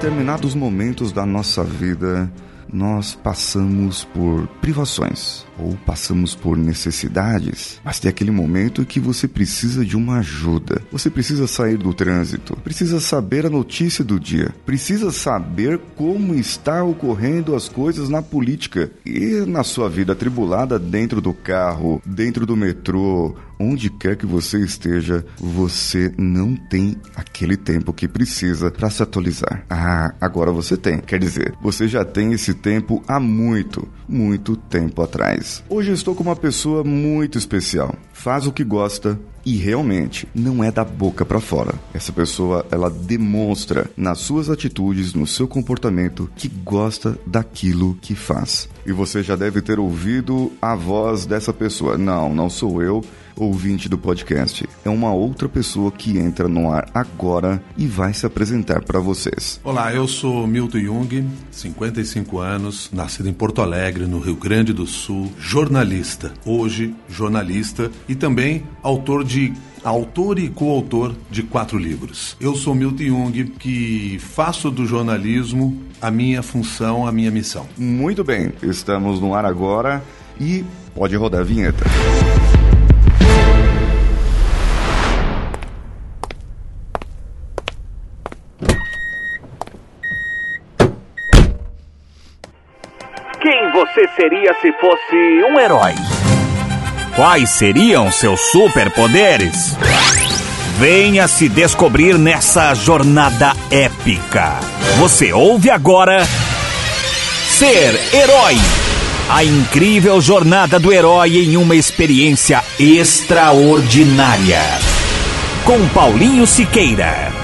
determinados momentos da nossa vida, nós passamos por privações ou passamos por necessidades, mas tem aquele momento que você precisa de uma ajuda. Você precisa sair do trânsito, precisa saber a notícia do dia, precisa saber como está ocorrendo as coisas na política. E na sua vida atribulada dentro do carro, dentro do metrô, onde quer que você esteja, você não tem aquele tempo que precisa para se atualizar. Ah, agora você tem. Quer dizer, você já tem esse tempo há muito, muito tempo atrás. Hoje estou com uma pessoa muito especial. Faz o que gosta, e realmente não é da boca para fora. Essa pessoa, ela demonstra nas suas atitudes, no seu comportamento que gosta daquilo que faz. E você já deve ter ouvido a voz dessa pessoa. Não, não sou eu, ouvinte do podcast. É uma outra pessoa que entra no ar agora e vai se apresentar para vocês. Olá, eu sou Milton Jung, 55 anos, nascido em Porto Alegre, no Rio Grande do Sul, jornalista. Hoje, jornalista e também autor de autor e coautor de quatro livros. Eu sou Milton Jung, que faço do jornalismo a minha função, a minha missão. Muito bem, estamos no ar agora e pode rodar a vinheta. Quem você seria se fosse um herói? Quais seriam seus superpoderes? Venha se descobrir nessa jornada épica. Você ouve agora Ser Herói. A incrível jornada do herói em uma experiência extraordinária. Com Paulinho Siqueira.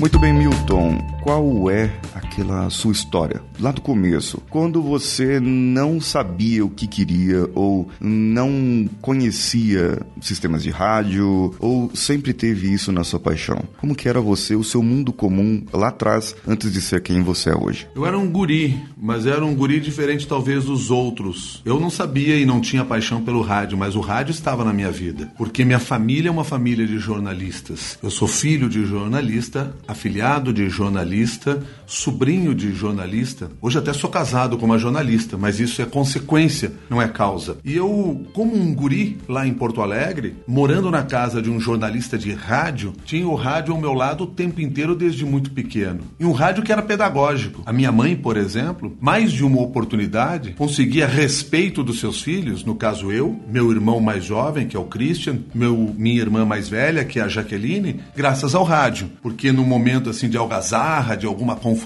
Muito bem, Milton. Qual é aquela sua história, lá do começo, quando você não sabia o que queria ou não conhecia sistemas de rádio ou sempre teve isso na sua paixão? Como que era você, o seu mundo comum lá atrás, antes de ser quem você é hoje? Eu era um guri, mas era um guri diferente talvez dos outros. Eu não sabia e não tinha paixão pelo rádio, mas o rádio estava na minha vida, porque minha família é uma família de jornalistas. Eu sou filho de jornalista, afiliado de jornalista, sobrinho de jornalista. Hoje até sou casado com uma jornalista, mas isso é consequência, não é causa. E eu, como um guri lá em Porto Alegre, morando na casa de um jornalista de rádio, tinha o rádio ao meu lado o tempo inteiro desde muito pequeno. E um rádio que era pedagógico. A minha mãe, por exemplo, mais de uma oportunidade, conseguia respeito dos seus filhos, no caso eu, meu irmão mais jovem, que é o Christian, meu, minha irmã mais velha, que é a Jaqueline, graças ao rádio. Porque no momento assim de algazarra, de alguma confusão,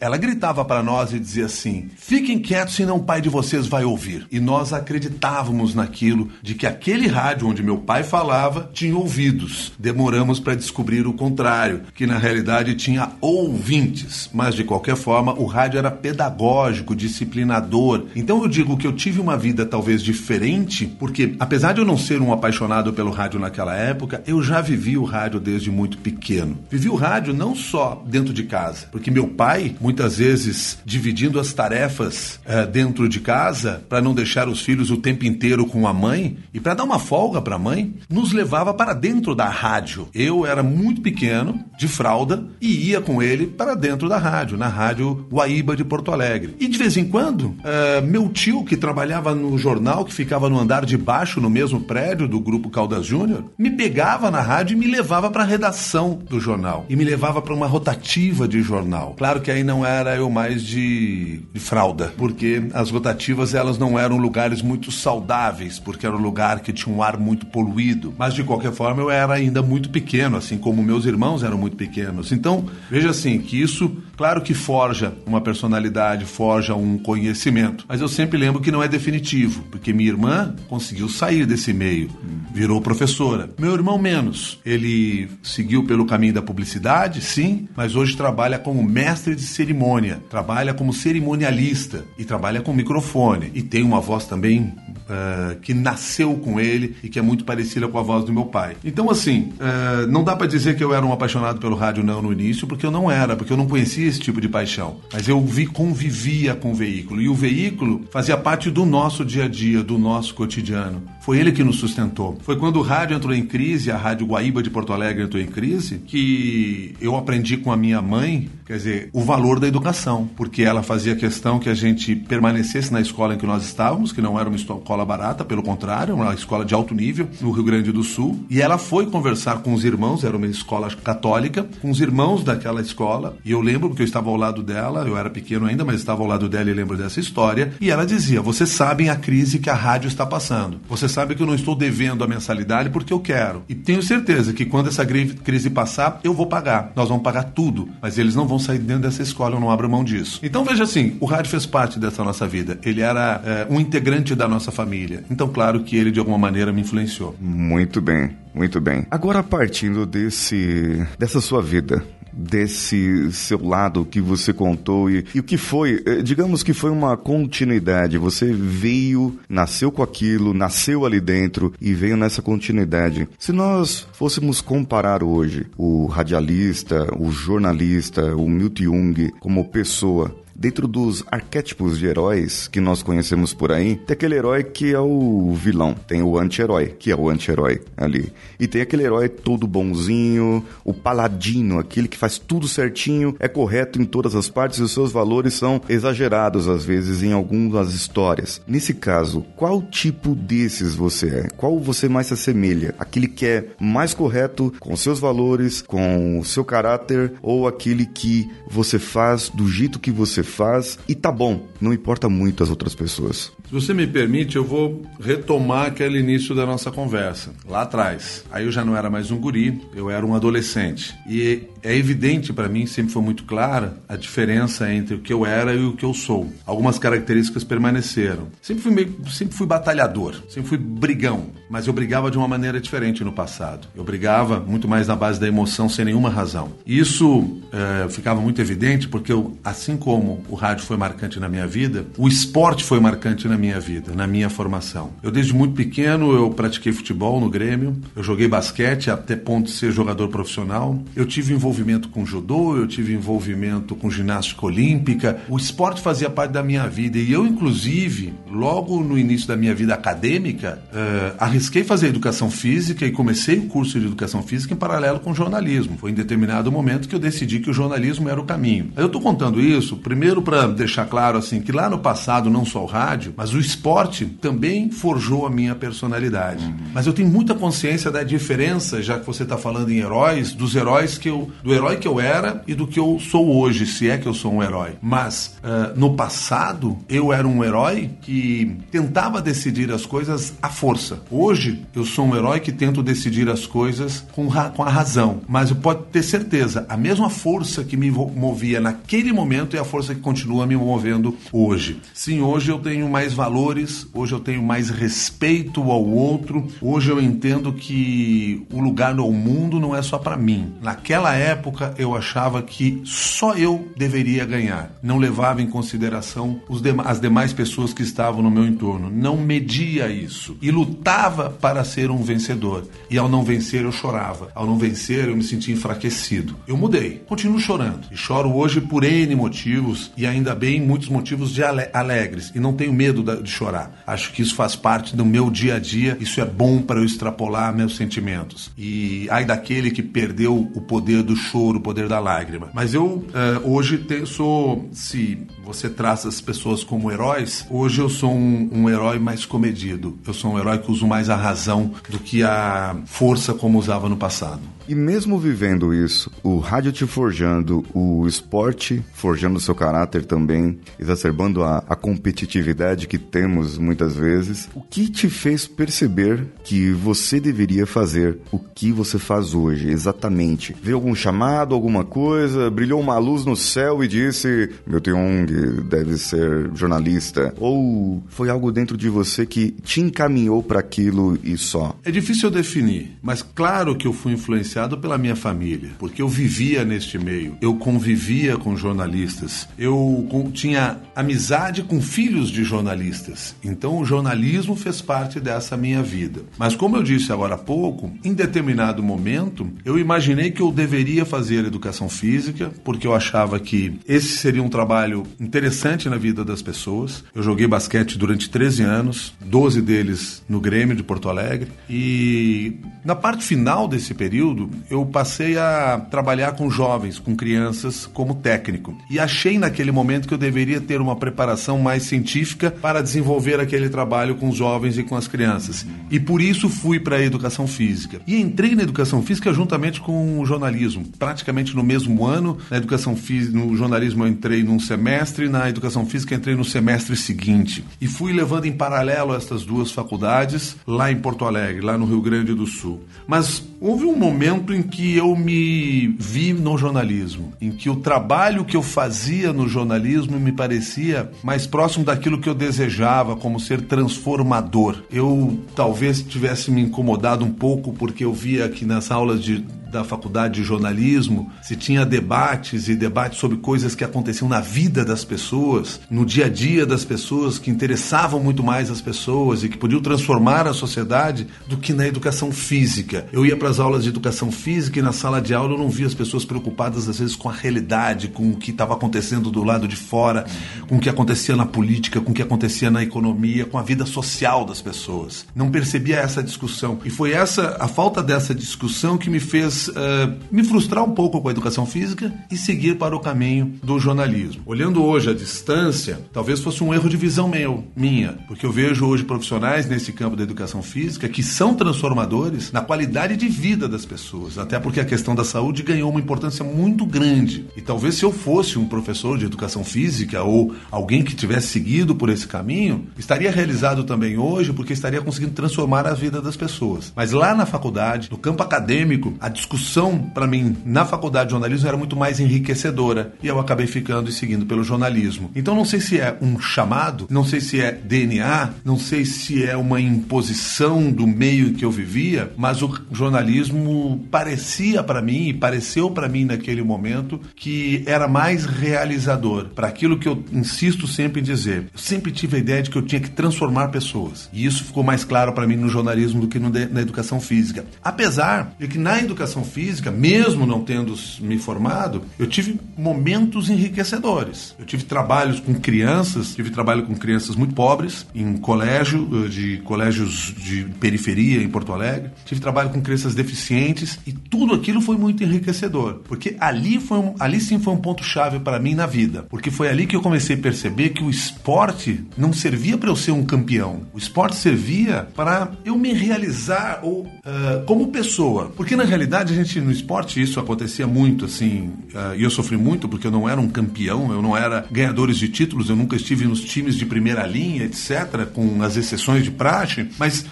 ela gritava para nós e dizia assim: fiquem quietos, senão o pai de vocês vai ouvir. E nós acreditávamos naquilo, de que aquele rádio onde meu pai falava tinha ouvidos. Demoramos para descobrir o contrário, que na realidade tinha ouvintes. Mas de qualquer forma, o rádio era pedagógico, disciplinador. Então eu digo que eu tive uma vida talvez diferente, porque apesar de eu não ser um apaixonado pelo rádio naquela época, eu já vivi o rádio desde muito pequeno. Vivi o rádio não só dentro de casa, porque meu pai, muitas vezes dividindo as tarefas eh, dentro de casa para não deixar os filhos o tempo inteiro com a mãe e para dar uma folga para a mãe, nos levava para dentro da rádio. Eu era muito pequeno, de fralda, e ia com ele para dentro da rádio, na rádio Guaíba de Porto Alegre. E de vez em quando, eh, meu tio que trabalhava no jornal, que ficava no andar de baixo no mesmo prédio do grupo Caldas Júnior, me pegava na rádio e me levava para a redação do jornal e me levava para uma rotativa de jornal. Claro que aí não era eu mais de, de fralda, porque as rotativas elas não eram lugares muito saudáveis, porque era um lugar que tinha um ar muito poluído. Mas de qualquer forma eu era ainda muito pequeno, assim como meus irmãos eram muito pequenos. Então, veja assim, que isso, claro que forja uma personalidade, forja um conhecimento, mas eu sempre lembro que não é definitivo, porque minha irmã conseguiu sair desse meio, virou professora. Meu irmão menos, ele seguiu pelo caminho da publicidade sim, mas hoje trabalha como mestre de cerimônia, trabalha como cerimonialista e trabalha com microfone. E tem uma voz também uh, que nasceu com ele e que é muito parecida com a voz do meu pai. Então, assim, uh, não dá para dizer que eu era um apaixonado pelo rádio não no início, porque eu não era, porque eu não conhecia esse tipo de paixão. Mas eu vi, convivia com o veículo. E o veículo fazia parte do nosso dia a dia, do nosso cotidiano. Foi ele que nos sustentou. Foi quando o rádio entrou em crise, a Rádio Guaíba de Porto Alegre entrou em crise, que eu aprendi com a minha mãe, quer dizer, o valor da educação, porque ela fazia questão que a gente permanecesse na escola em que nós estávamos, que não era uma escola barata, pelo contrário, uma escola de alto nível no Rio Grande do Sul. E ela foi conversar com os irmãos, era uma escola católica, com os irmãos daquela escola. E eu lembro porque eu estava ao lado dela, eu era pequeno ainda, mas estava ao lado dela e lembro dessa história. E ela dizia: Vocês sabem a crise que a rádio está passando. Você sabe que eu não estou devendo a mensalidade porque eu quero. E tenho certeza que quando essa crise passar, eu vou pagar. Nós vamos pagar tudo. Mas eles não vão sair dentro dessa escola, eu não abro mão disso. Então veja assim: o rádio fez parte dessa nossa vida. Ele era é, um integrante da nossa família. Então, claro que ele de alguma maneira me influenciou. Muito bem, muito bem. Agora, partindo desse dessa sua vida, desse seu lado que você contou e, e, o que foi, eh, digamos que foi uma continuidade. Você veio, nasceu com aquilo, nasceu ali dentro e veio nessa continuidade. Se nós fôssemos comparar hoje o radialista, o jornalista, o Milton Jung como pessoa, dentro dos arquétipos de heróis que nós conhecemos por aí, tem aquele herói que é o vilão, tem o anti-herói, que é o anti-herói ali. E tem aquele herói todo bonzinho, o paladino, aquele que faz tudo certinho, é correto em todas as partes e os seus valores são exagerados às vezes em algumas histórias. Nesse caso, qual tipo desses você é? Qual você mais se assemelha? Aquele que é mais correto com seus valores, com o seu caráter ou aquele que você faz do jeito que você faz e tá bom, não importa muito as outras pessoas. Se você me permite, eu vou retomar aquele início da nossa conversa, lá atrás. Aí eu já não era mais um guri, eu era um adolescente. E é evidente para mim, sempre foi muito clara, a diferença entre o que eu era e o que eu sou. Algumas características permaneceram. Sempre fui, meio, sempre fui batalhador, sempre fui brigão, mas eu brigava de uma maneira diferente no passado. Eu brigava muito mais na base da emoção, sem nenhuma razão. Isso é, ficava muito evidente porque, eu, assim como o rádio foi marcante na minha vida, o esporte foi marcante na minha vida, na minha formação. Eu desde muito pequeno eu pratiquei futebol no Grêmio, eu joguei basquete até ponto de ser jogador profissional. Eu tive envolvimento com judô, eu tive envolvimento com ginástica olímpica. O esporte fazia parte da minha vida e eu inclusive, logo no início da minha vida acadêmica, uh, arrisquei fazer educação física e comecei o curso de educação física em paralelo com jornalismo. Foi em determinado momento que eu decidi que o jornalismo era o caminho. Eu estou contando isso primeiro para deixar claro assim que lá no passado não só o rádio, mas mas o esporte também forjou a minha personalidade. Uhum. Mas eu tenho muita consciência da diferença, já que você está falando em heróis, dos heróis que eu. do herói que eu era e do que eu sou hoje, se é que eu sou um herói. Mas uh, no passado, eu era um herói que tentava decidir as coisas à força. Hoje, eu sou um herói que tento decidir as coisas com, com a razão. Mas eu pode ter certeza, a mesma força que me movia naquele momento é a força que continua me movendo hoje. Sim, hoje eu tenho mais valores, hoje eu tenho mais respeito ao outro, hoje eu entendo que o lugar no mundo não é só para mim. Naquela época eu achava que só eu deveria ganhar, não levava em consideração dem as demais pessoas que estavam no meu entorno, não media isso e lutava para ser um vencedor. E ao não vencer eu chorava, ao não vencer eu me sentia enfraquecido. Eu mudei, continuo chorando e choro hoje por N motivos e ainda bem muitos motivos de alegres e não tenho medo de chorar. Acho que isso faz parte do meu dia a dia, isso é bom para eu extrapolar meus sentimentos. E ai daquele que perdeu o poder do choro, o poder da lágrima. Mas eu uh, hoje te, sou, se você traça as pessoas como heróis, hoje eu sou um, um herói mais comedido. Eu sou um herói que uso mais a razão do que a força como usava no passado. E mesmo vivendo isso, o rádio te forjando, o esporte forjando seu caráter também, exacerbando a, a, competitividade que temos muitas vezes, o que te fez perceber que você deveria fazer o que você faz hoje, exatamente? Veio algum chamado, alguma coisa, brilhou uma luz no céu e disse: Meu Teung deve ser jornalista? Ou foi algo dentro de você que te encaminhou para aquilo e só? É difícil eu definir, mas claro que eu fui influenciado influenciado pela minha família, porque eu vivia neste meio, eu convivia com jornalistas, eu tinha amizade com filhos de jornalistas. Então o jornalismo fez parte dessa minha vida. Mas como eu disse agora há pouco, em determinado momento, eu imaginei que eu deveria fazer educação física, porque eu achava que esse seria um trabalho interessante na vida das pessoas. Eu joguei basquete durante 13 anos, 12 deles no Grêmio de Porto Alegre, e na parte final desse período, eu passei a trabalhar com jovens, com crianças, como técnico. E achei naquele momento que eu deveria ter uma preparação mais científica para desenvolver aquele trabalho com os jovens e com as crianças. E por isso fui para a educação física. E entrei na educação física juntamente com o jornalismo, praticamente no mesmo ano. Na educação física, no jornalismo eu entrei num semestre, na educação física entrei no semestre seguinte. E fui levando em paralelo estas duas faculdades lá em Porto Alegre, lá no Rio Grande do Sul. Mas houve um momento em que eu me vi no jornalismo, em que o trabalho que eu fazia no jornalismo me parecia mais próximo daquilo que eu desejava, como ser transformador. Eu talvez tivesse me incomodado um pouco porque eu via que nas aulas de da faculdade de jornalismo, se tinha debates e debates sobre coisas que aconteciam na vida das pessoas, no dia a dia das pessoas, que interessavam muito mais as pessoas e que podiam transformar a sociedade do que na educação física. Eu ia para as aulas de educação física e na sala de aula eu não via as pessoas preocupadas às vezes com a realidade, com o que estava acontecendo do lado de fora, com o que acontecia na política, com o que acontecia na economia, com a vida social das pessoas. Não percebia essa discussão. E foi essa a falta dessa discussão que me fez uh, me frustrar um pouco com a educação física e seguir para o caminho do jornalismo. Olhando hoje à distância, talvez fosse um erro de visão meu, minha, porque eu vejo hoje profissionais nesse campo da educação física que são transformadores na qualidade de vida das pessoas, até porque a questão da saúde ganhou uma importância muito grande. E talvez se eu fosse um professor de educação física ou alguém que tivesse seguido por esse caminho, estaria realizado também hoje porque estaria conseguindo transformar a vida das pessoas. Mas lá na faculdade, no campo acadêmico, a discussão discussão, para mim, na faculdade de jornalismo era muito mais enriquecedora. E eu acabei ficando e seguindo pelo jornalismo. Então não sei se é um chamado, não sei se é DNA, não sei se é uma imposição do meio em que eu vivia, mas o jornalismo parecia para mim, e pareceu para mim naquele momento, que era mais realizador para aquilo que eu insisto sempre em dizer. Eu sempre tive a ideia de que eu tinha que transformar pessoas. E isso ficou mais claro para mim no jornalismo do que na educação física. Apesar de que na educação educação física, mesmo não tendo me formado, eu tive momentos enriquecedores. Eu tive trabalhos com crianças, tive trabalho com crianças muito pobres, em colégio, eh, de colégios de periferia em Porto Alegre. Tive trabalho com crianças deficientes e tudo aquilo foi muito enriquecedor, porque ali foi um, ali sim foi um ponto chave para mim na vida, porque foi ali que eu comecei a perceber que o esporte não servia para eu ser um campeão. O esporte servia para eu me realizar ou uh, como pessoa, porque na realidade verdade, a gente no esporte isso acontecia muito, assim, uh, e eu sofri muito porque eu não era um campeão, eu não era ganhadores de títulos, eu nunca estive nos times de primeira linha, etc., com as exceções de praxe, mas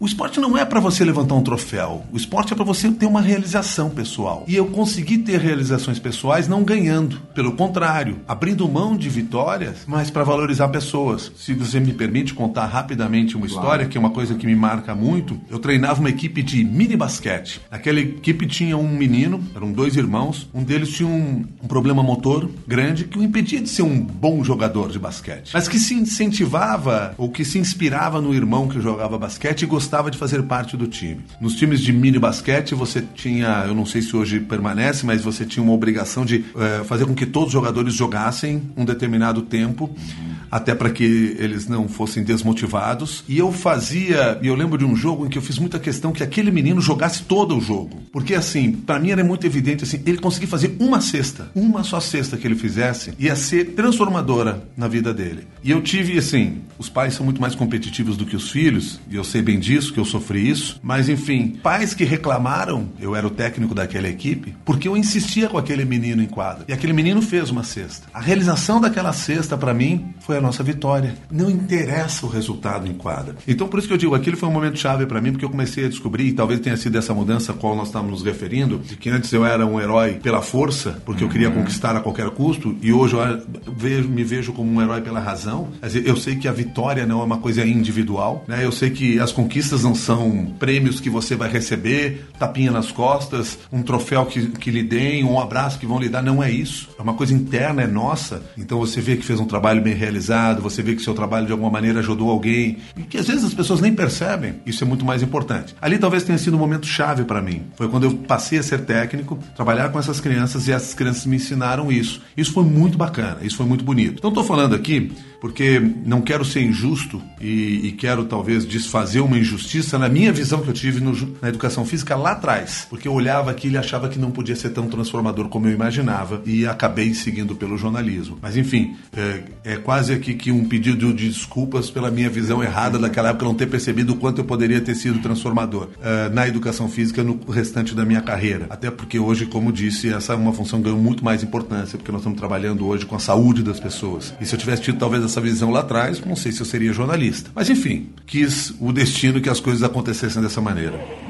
o esporte não é para você levantar um troféu. O esporte é para você ter uma realização pessoal. E eu consegui ter realizações pessoais não ganhando. Pelo contrário, abrindo mão de vitórias, mas para valorizar pessoas. Se você me permite contar rapidamente uma história, claro. que é uma coisa que me marca muito, eu treinava uma equipe de mini basquete. Naquela equipe tinha um menino, eram dois irmãos. Um deles tinha um, um problema motor grande que o impedia de ser um bom jogador de basquete. Mas que se incentivava ou que se inspirava no irmão que jogava basquete basquete e gostava de fazer parte do time. Nos times de mini basquete, você tinha, eu não sei se hoje permanece, mas você tinha uma obrigação de é, fazer com que todos os jogadores jogassem um determinado tempo, até para que eles não fossem desmotivados. E eu fazia, e eu lembro de um jogo em que eu fiz muita questão que aquele menino jogasse todo o jogo. Porque assim, para mim era muito evidente assim, ele conseguir fazer uma cesta, uma só cesta que ele fizesse, ia ser transformadora na vida dele. E eu tive assim, os pais são muito mais competitivos do que os filhos, e eu sei bem disso, que eu sofri isso. Mas enfim, pais que reclamaram, eu era o técnico daquela equipe, porque eu insistia com aquele menino em quadra. E aquele menino fez uma cesta. A realização daquela cesta, para mim, foi a nossa vitória. Não interessa o resultado em quadra. Então, por isso que eu digo, aquele foi um momento chave para mim, porque eu comecei a descobrir, e talvez tenha sido essa mudança a qual nós estamos nos referindo, de que antes eu era um herói pela força, porque eu queria uhum. conquistar a qualquer custo, e hoje eu vejo, me vejo como um herói pela razão. Eu sei que a vitória não é uma coisa individual, né? Eu sei que as as conquistas não são prêmios que você vai receber, tapinha nas costas, um troféu que, que lhe deem, um abraço que vão lhe dar. Não é isso. É uma coisa interna, é nossa. Então você vê que fez um trabalho bem realizado, você vê que seu trabalho de alguma maneira ajudou alguém, e que às vezes as pessoas nem percebem. Isso é muito mais importante. Ali talvez tenha sido um momento chave para mim. Foi quando eu passei a ser técnico, trabalhar com essas crianças e essas crianças me ensinaram isso. Isso foi muito bacana, isso foi muito bonito. Então estou falando aqui porque não quero ser injusto e, e, quero talvez desfazer uma injustiça na minha visão que eu tive no, na educação física lá atrás, porque eu olhava aquilo e achava que não podia ser tão transformador como eu imaginava e acabei seguindo pelo jornalismo. Mas enfim, é, é quase aqui que um pedido de desculpas pela minha visão errada daquela época, não ter percebido o quanto eu poderia ter sido transformador é, na educação física no restante da minha carreira. Até porque hoje, como disse, essa é uma função que ganhou muito mais importância, porque nós estamos trabalhando hoje com a saúde das pessoas. E se eu tivesse tido talvez essa visão lá atrás, não sei se eu seria jornalista. Mas enfim, quis o destino que as coisas acontecessem dessa maneira.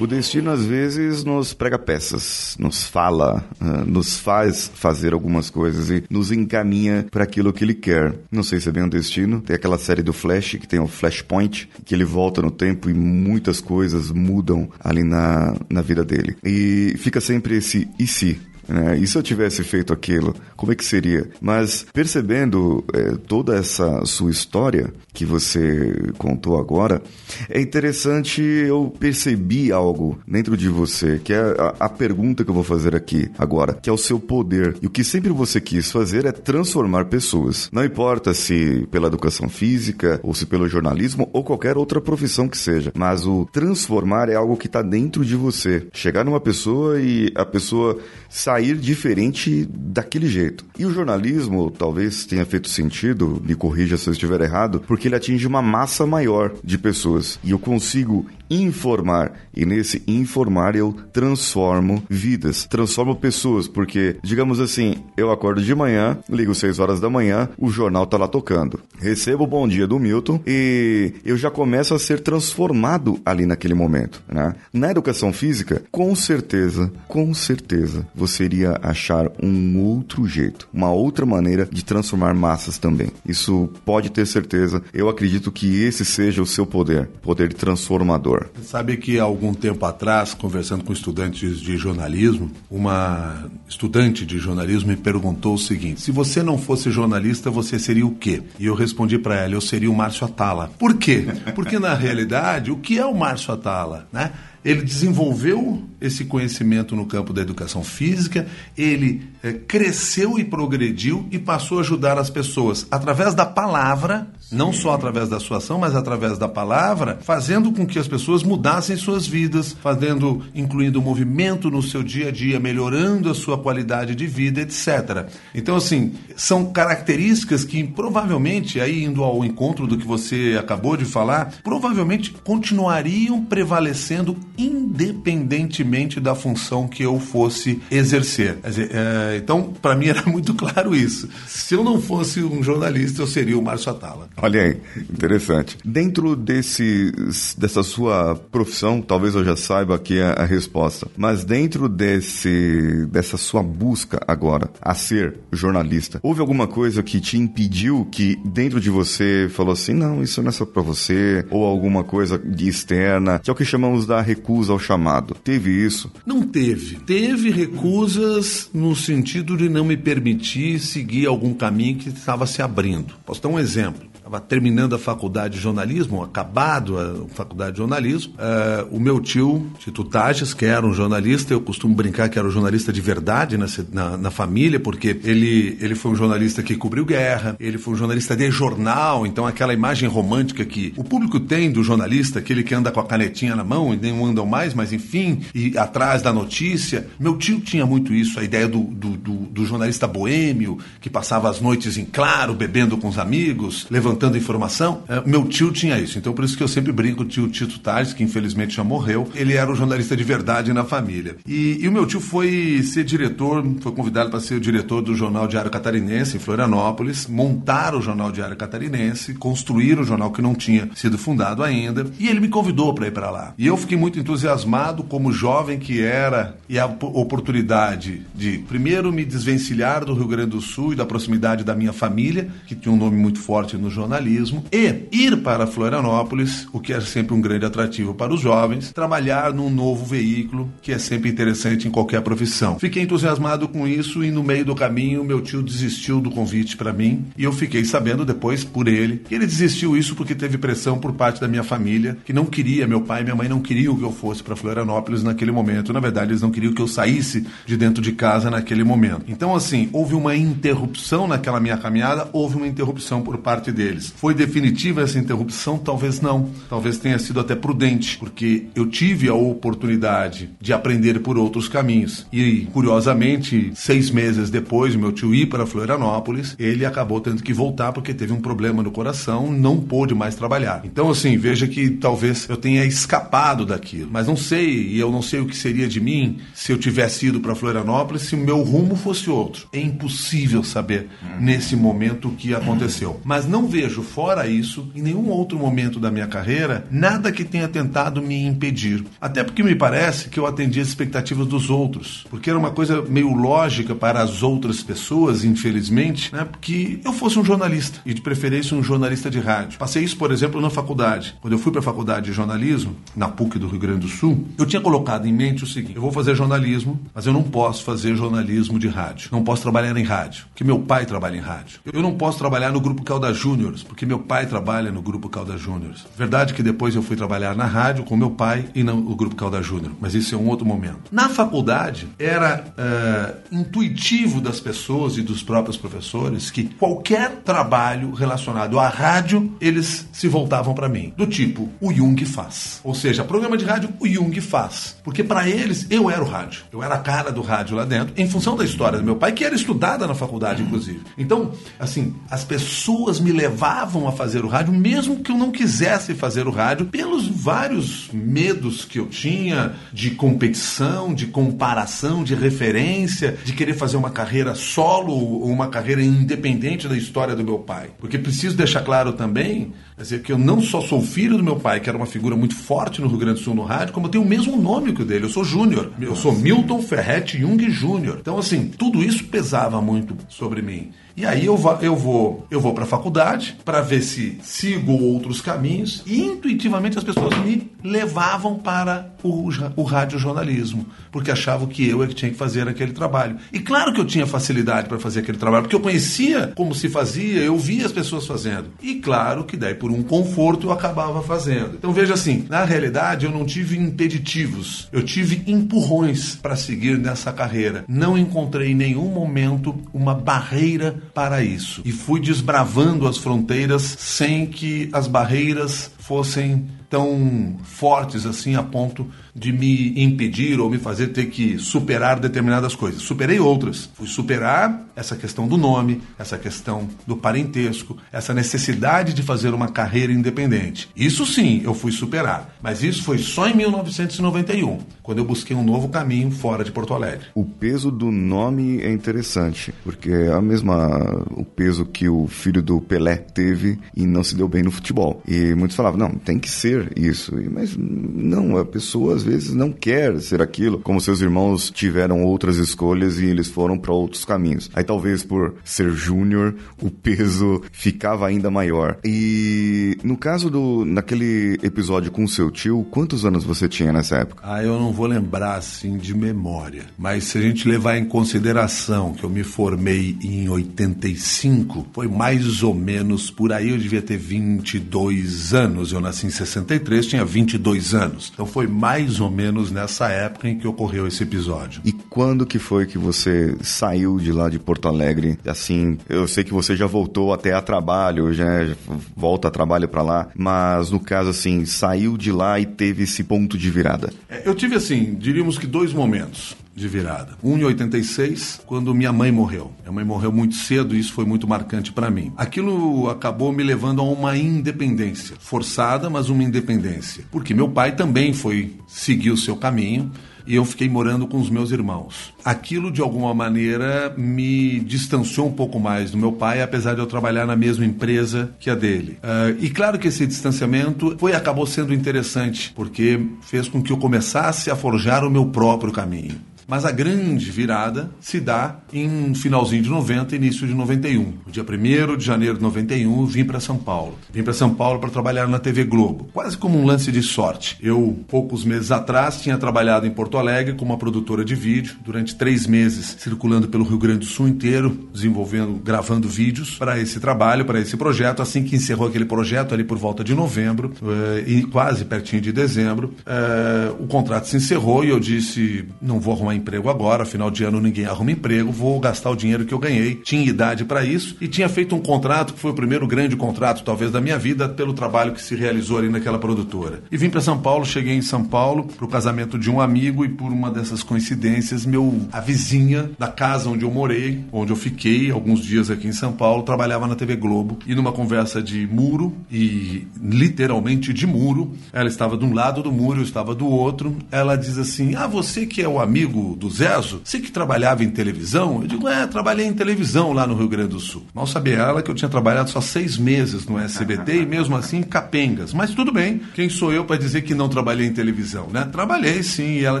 O destino às vezes nos prega peças, nos fala, uh, nos faz fazer algumas coisas e nos encaminha para aquilo que ele quer. Não sei se é bem um destino. Tem aquela série do Flash que tem o Flashpoint, que ele volta no tempo e muitas coisas mudam ali na, na vida dele. E fica sempre esse e se? Né? E se eu tivesse feito aquilo, como é que seria? Mas percebendo é, toda essa sua história que você contou agora, é interessante eu percebi algo dentro de você, que é a, a pergunta que eu vou fazer aqui agora, que é o seu poder. E o que sempre você quis fazer é transformar pessoas. Não importa se pela educação física, ou se pelo jornalismo, ou qualquer outra profissão que seja. Mas o transformar é algo que está dentro de você. Chegar numa pessoa e a pessoa sair diferente daquele jeito. E o jornalismo talvez tenha feito sentido, me corrija se eu estiver errado, porque ele atinge uma massa maior de pessoas. E eu consigo informar. E nesse informar eu transformo vidas, transformo pessoas, porque, digamos assim, eu acordo de manhã, ligo 6 horas da manhã, o jornal tá lá tocando. Recebo o bom dia do Milton e eu já começo a ser transformado ali naquele momento, né? Na educação física, com certeza, com certeza, você iria achar um outro jeito, uma outra maneira de transformar massas também. Isso pode ter certeza. Eu acredito que esse seja o seu poder, poder transformador. Sabe que há algum tempo atrás, conversando com estudantes de jornalismo, uma estudante de jornalismo me perguntou o seguinte: se você não fosse jornalista, você seria o quê? E eu respondi para ela: eu seria o Márcio Atala. Por quê? Porque na realidade, o que é o Márcio Atala, né? Ele desenvolveu esse conhecimento no campo da educação física, ele é, cresceu e progrediu e passou a ajudar as pessoas através da palavra, não só através da sua ação, mas através da palavra, fazendo com que as pessoas mudassem suas vidas, fazendo, incluindo movimento no seu dia a dia, melhorando a sua qualidade de vida, etc. Então, assim, são características que provavelmente, aí indo ao encontro do que você acabou de falar, provavelmente continuariam prevalecendo independentemente da função que eu fosse exercer. Dizer, é, então, para mim era muito claro isso. Se eu não fosse um jornalista, eu seria o Márcio Atala. Olha aí, interessante. Dentro desse, dessa sua profissão, talvez eu já saiba aqui a, a resposta, mas dentro desse, dessa sua busca agora a ser jornalista, houve alguma coisa que te impediu que dentro de você falou assim, não, isso não é só para você, ou alguma coisa de externa, que é o que chamamos da recusa ao chamado. Teve isso? Não teve. Teve recusas no sentido de não me permitir seguir algum caminho que estava se abrindo. Posso dar um exemplo estava terminando a faculdade de jornalismo, acabado a faculdade de jornalismo. Uh, o meu tio, Tito Tages, que era um jornalista, eu costumo brincar que era um jornalista de verdade na, na, na, família, porque ele, ele foi um jornalista que cobriu guerra, ele foi um jornalista de jornal, então aquela imagem romântica que o público tem do jornalista, aquele que anda com a canetinha na mão e nem andam mais, mas enfim, e atrás da notícia. Meu tio tinha muito isso, a ideia do, do, do, do jornalista boêmio, que passava as noites em claro, bebendo com os amigos, levantando levantando informação, é, meu tio tinha isso. Então por isso que eu sempre brinco o tio Tito Tales, que infelizmente já morreu. Ele era o jornalista de verdade na família. E, e o meu tio foi ser diretor, foi convidado para ser o diretor do Jornal Diário Catarinense, em Florianópolis, montar o Jornal Diário Catarinense, construir o jornal que não tinha sido fundado ainda. E ele me convidou para ir para lá. E eu fiquei muito entusiasmado como jovem que era e a oportunidade de, primeiro, me desvencilhar do Rio Grande do Sul e da proximidade da minha família, que tinha um nome muito forte no jornalismo, e ir para Florianópolis, o que é sempre um grande atrativo para os jovens, trabalhar num novo veículo, que é sempre interessante em qualquer profissão. Fiquei entusiasmado com isso e no meio do caminho meu tio desistiu do convite para mim e eu fiquei sabendo depois por ele que ele desistiu isso porque teve pressão por parte da minha família, que não queria, meu pai e minha mãe não queriam que eu fosse para Florianópolis naquele momento. Na verdade, eles não queriam que eu saísse de dentro de casa naquele momento. Então, assim, houve uma interrupção naquela minha caminhada, houve uma interrupção por parte deles. Foi definitiva essa interrupção? Talvez não. Talvez tenha sido até prudente, porque eu tive a oportunidade de aprender por outros caminhos. E, curiosamente, seis meses depois de meu tio ir para Florianópolis, ele acabou tendo que voltar porque teve um problema no coração, não pôde mais trabalhar. Então, assim, veja que talvez eu tenha escapado daquilo. Mas não sei, e eu não sei o que seria de mim se eu tivesse ido para Florianópolis, se o meu rumo fosse outro. É impossível saber nesse momento o que aconteceu. Mas não vejo, fora isso, em nenhum outro momento da minha carreira, nada que tenha tentado me impedir. Até porque me parece que eu atendi as expectativas dos outros. Porque era uma coisa meio lógica para as outras pessoas, infelizmente, né? Porque eu fosse um jornalista, e de preferência um jornalista de rádio. Passei isso, por exemplo, na faculdade. Quando eu fui para a faculdade de jornalismo, na PUC do Rio Grande do Sul, eu tinha colocado em mente o seguinte: eu vou fazer jornalismo, mas eu não posso fazer jornalismo de rádio. Não posso trabalhar em rádio, porque meu pai trabalha em rádio. Eu não posso trabalhar no Grupo Calda Júniors, porque meu pai trabalha no Grupo Calda Júniors. Verdade que depois eu fui trabalhar na rádio com meu pai e no Grupo Calda Júnior, mas isso é um outro momento. Na faculdade, era é, intuitivo das pessoas e dos próprios professores que qualquer trabalho relacionado à rádio, eles se voltavam para mim. Do tipo, o Jung faz. Ou seja, programa de rádio, o Jung faz. Porque para eles, eu era o rádio. Eu era a cara do rádio lá dentro, em função da história do meu pai, que era estudada na faculdade, inclusive. Então, assim, as pessoas me levavam a fazer o rádio, mesmo que eu não quisesse fazer o rádio, pelos vários medos que eu tinha de competição, de comparação, de referência, de querer fazer uma carreira solo ou uma carreira independente da história do meu pai. Porque preciso deixar claro também Quer dizer, que eu não só sou filho do meu pai, que era uma figura muito forte no Rio Grande do Sul no rádio, como eu tenho o mesmo nome que o dele. Eu sou Júnior. Eu sou Milton Ferretti Jung Júnior. Então, assim, tudo isso pesava muito sobre mim. E aí eu, eu vou eu vou para a faculdade para ver se sigo outros caminhos e intuitivamente as pessoas me levavam para o, o radiojornalismo, porque achavam que eu é que tinha que fazer aquele trabalho. E claro que eu tinha facilidade para fazer aquele trabalho, porque eu conhecia como se fazia, eu via as pessoas fazendo. E claro que daí por um conforto eu acabava fazendo. Então veja assim, na realidade eu não tive impeditivos, eu tive empurrões para seguir nessa carreira. Não encontrei em nenhum momento uma barreira para isso. E fui desbravando as fronteiras sem que as barreiras fossem tão fortes assim a ponto de me impedir ou me fazer ter que superar determinadas coisas. Superei outras. Fui superar essa questão do nome, essa questão do parentesco, essa necessidade de fazer uma carreira independente. Isso sim, eu fui superar. Mas isso foi só em 1991, quando eu busquei um novo caminho fora de Porto Alegre. O peso do nome é interessante, porque é a mesma o peso que o filho do Pelé teve e não se deu bem no futebol. E muitos falavam, não, tem que ser isso. Mas não, a pessoa às vezes não quer ser aquilo, como seus irmãos tiveram outras escolhas e eles foram para outros caminhos. Aí talvez por ser júnior, o peso ficava ainda maior. E no caso do naquele episódio com seu tio, quantos anos você tinha nessa época? Ah, eu não vou lembrar assim de memória. Mas se a gente levar em consideração que eu me formei em 85, foi mais ou menos por aí eu devia ter 22 anos. Eu nasci em 63, tinha 22 anos. Então foi mais ou menos nessa época em que ocorreu esse episódio. E quando que foi que você saiu de lá de Porto Alegre? Assim, eu sei que você já voltou até a trabalho, já já volta a trabalho pra lá, mas no caso assim, saiu de lá e teve esse ponto de virada. É, Eu tive assim, diríamos que dois momentos. De virada. Um em 86, quando minha mãe morreu. Minha mãe morreu muito cedo e isso foi muito marcante para mim. Aquilo acabou me levando a uma independência, forçada, mas uma independência. Porque meu pai também foi seguir o seu caminho e eu fiquei morando com os meus irmãos. Aquilo, de alguma maneira, me distanciou um pouco mais do meu pai, apesar de eu trabalhar na mesma empresa que a dele. Uh, e claro que esse distanciamento foi acabou sendo interessante, porque fez com que eu começasse a forjar o meu próprio caminho. Mas a grande virada se dá em finalzinho de 90, início de 91. No dia 1 de janeiro de 91, eu vim para São Paulo. Vim para São Paulo para trabalhar na TV Globo, quase como um lance de sorte. Eu, poucos meses atrás, tinha trabalhado em Porto Alegre como uma produtora de vídeo, durante três meses, circulando pelo Rio Grande do Sul inteiro, desenvolvendo, gravando vídeos para esse trabalho, para esse projeto. Assim que encerrou aquele projeto, ali por volta de novembro, uh, e quase pertinho de dezembro, uh, o contrato se encerrou e eu disse: não vou arrumar emprego agora, final de ano ninguém arruma emprego, vou gastar o dinheiro que eu ganhei. Tinha idade para isso e tinha feito um contrato que foi o primeiro grande contrato, talvez, da minha vida, pelo trabalho que se realizou ali naquela produtora. E vim para São Paulo, cheguei em São Paulo para o casamento de um amigo e por uma dessas coincidências, meu a vizinha da casa onde eu morei, onde eu fiquei alguns dias aqui em São Paulo, trabalhava na TV Globo e numa conversa de muro e literalmente de muro, ela estava de um lado do muro, eu estava do outro. Ela diz assim: "Ah, você que é o amigo do Zezo, você que trabalhava em televisão? Eu digo, é, trabalhei em televisão lá no Rio Grande do Sul. Mal sabia ela que eu tinha trabalhado só seis meses no SBT e mesmo assim capengas. Mas tudo bem, quem sou eu para dizer que não trabalhei em televisão, né? Trabalhei sim. E ela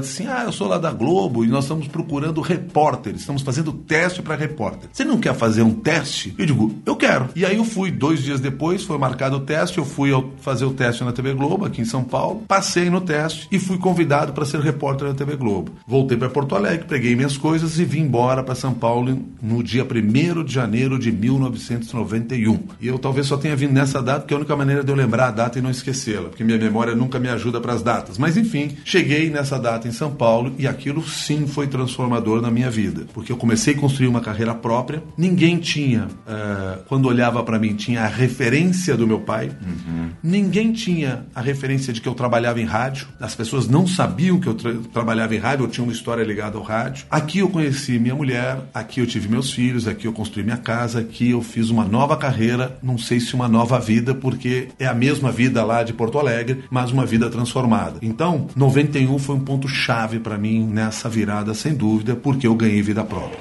disse assim, ah, eu sou lá da Globo e nós estamos procurando repórteres, estamos fazendo teste para repórter. Você não quer fazer um teste? Eu digo, eu quero. E aí eu fui, dois dias depois, foi marcado o teste, eu fui fazer o teste na TV Globo, aqui em São Paulo, passei no teste e fui convidado para ser repórter da TV Globo. Voltei para Porto Alegre, peguei minhas coisas e vim embora para São Paulo no dia 1 de janeiro de 1991. E eu talvez só tenha vindo nessa data, porque é a única maneira de eu lembrar a data e não esquecê-la, porque minha memória nunca me ajuda para as datas. Mas enfim, cheguei nessa data em São Paulo e aquilo sim foi transformador na minha vida, porque eu comecei a construir uma carreira própria. Ninguém tinha, uh, quando olhava para mim, tinha a referência do meu pai. Uhum. Ninguém tinha a referência de que eu trabalhava em rádio. As pessoas não sabiam que eu tra trabalhava em rádio, eu tinha uma história ligado ao rádio. Aqui eu conheci minha mulher, aqui eu tive meus filhos, aqui eu construí minha casa, aqui eu fiz uma nova carreira, não sei se uma nova vida, porque é a mesma vida lá de Porto Alegre, mas uma vida transformada. Então, 91 foi um ponto chave para mim nessa virada, sem dúvida, porque eu ganhei vida própria.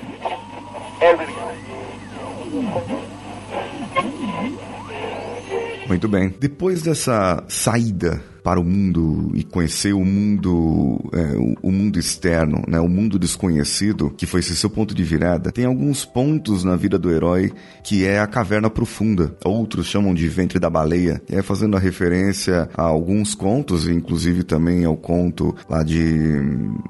Muito bem. Depois dessa saída para o mundo e conhecer o mundo, é, o, mundo externo, né, o mundo desconhecido, que foi esse seu ponto de virada, tem alguns pontos na vida do herói que é a caverna profunda. Outros chamam de ventre da baleia, é fazendo a referência a alguns contos, inclusive também ao conto lá de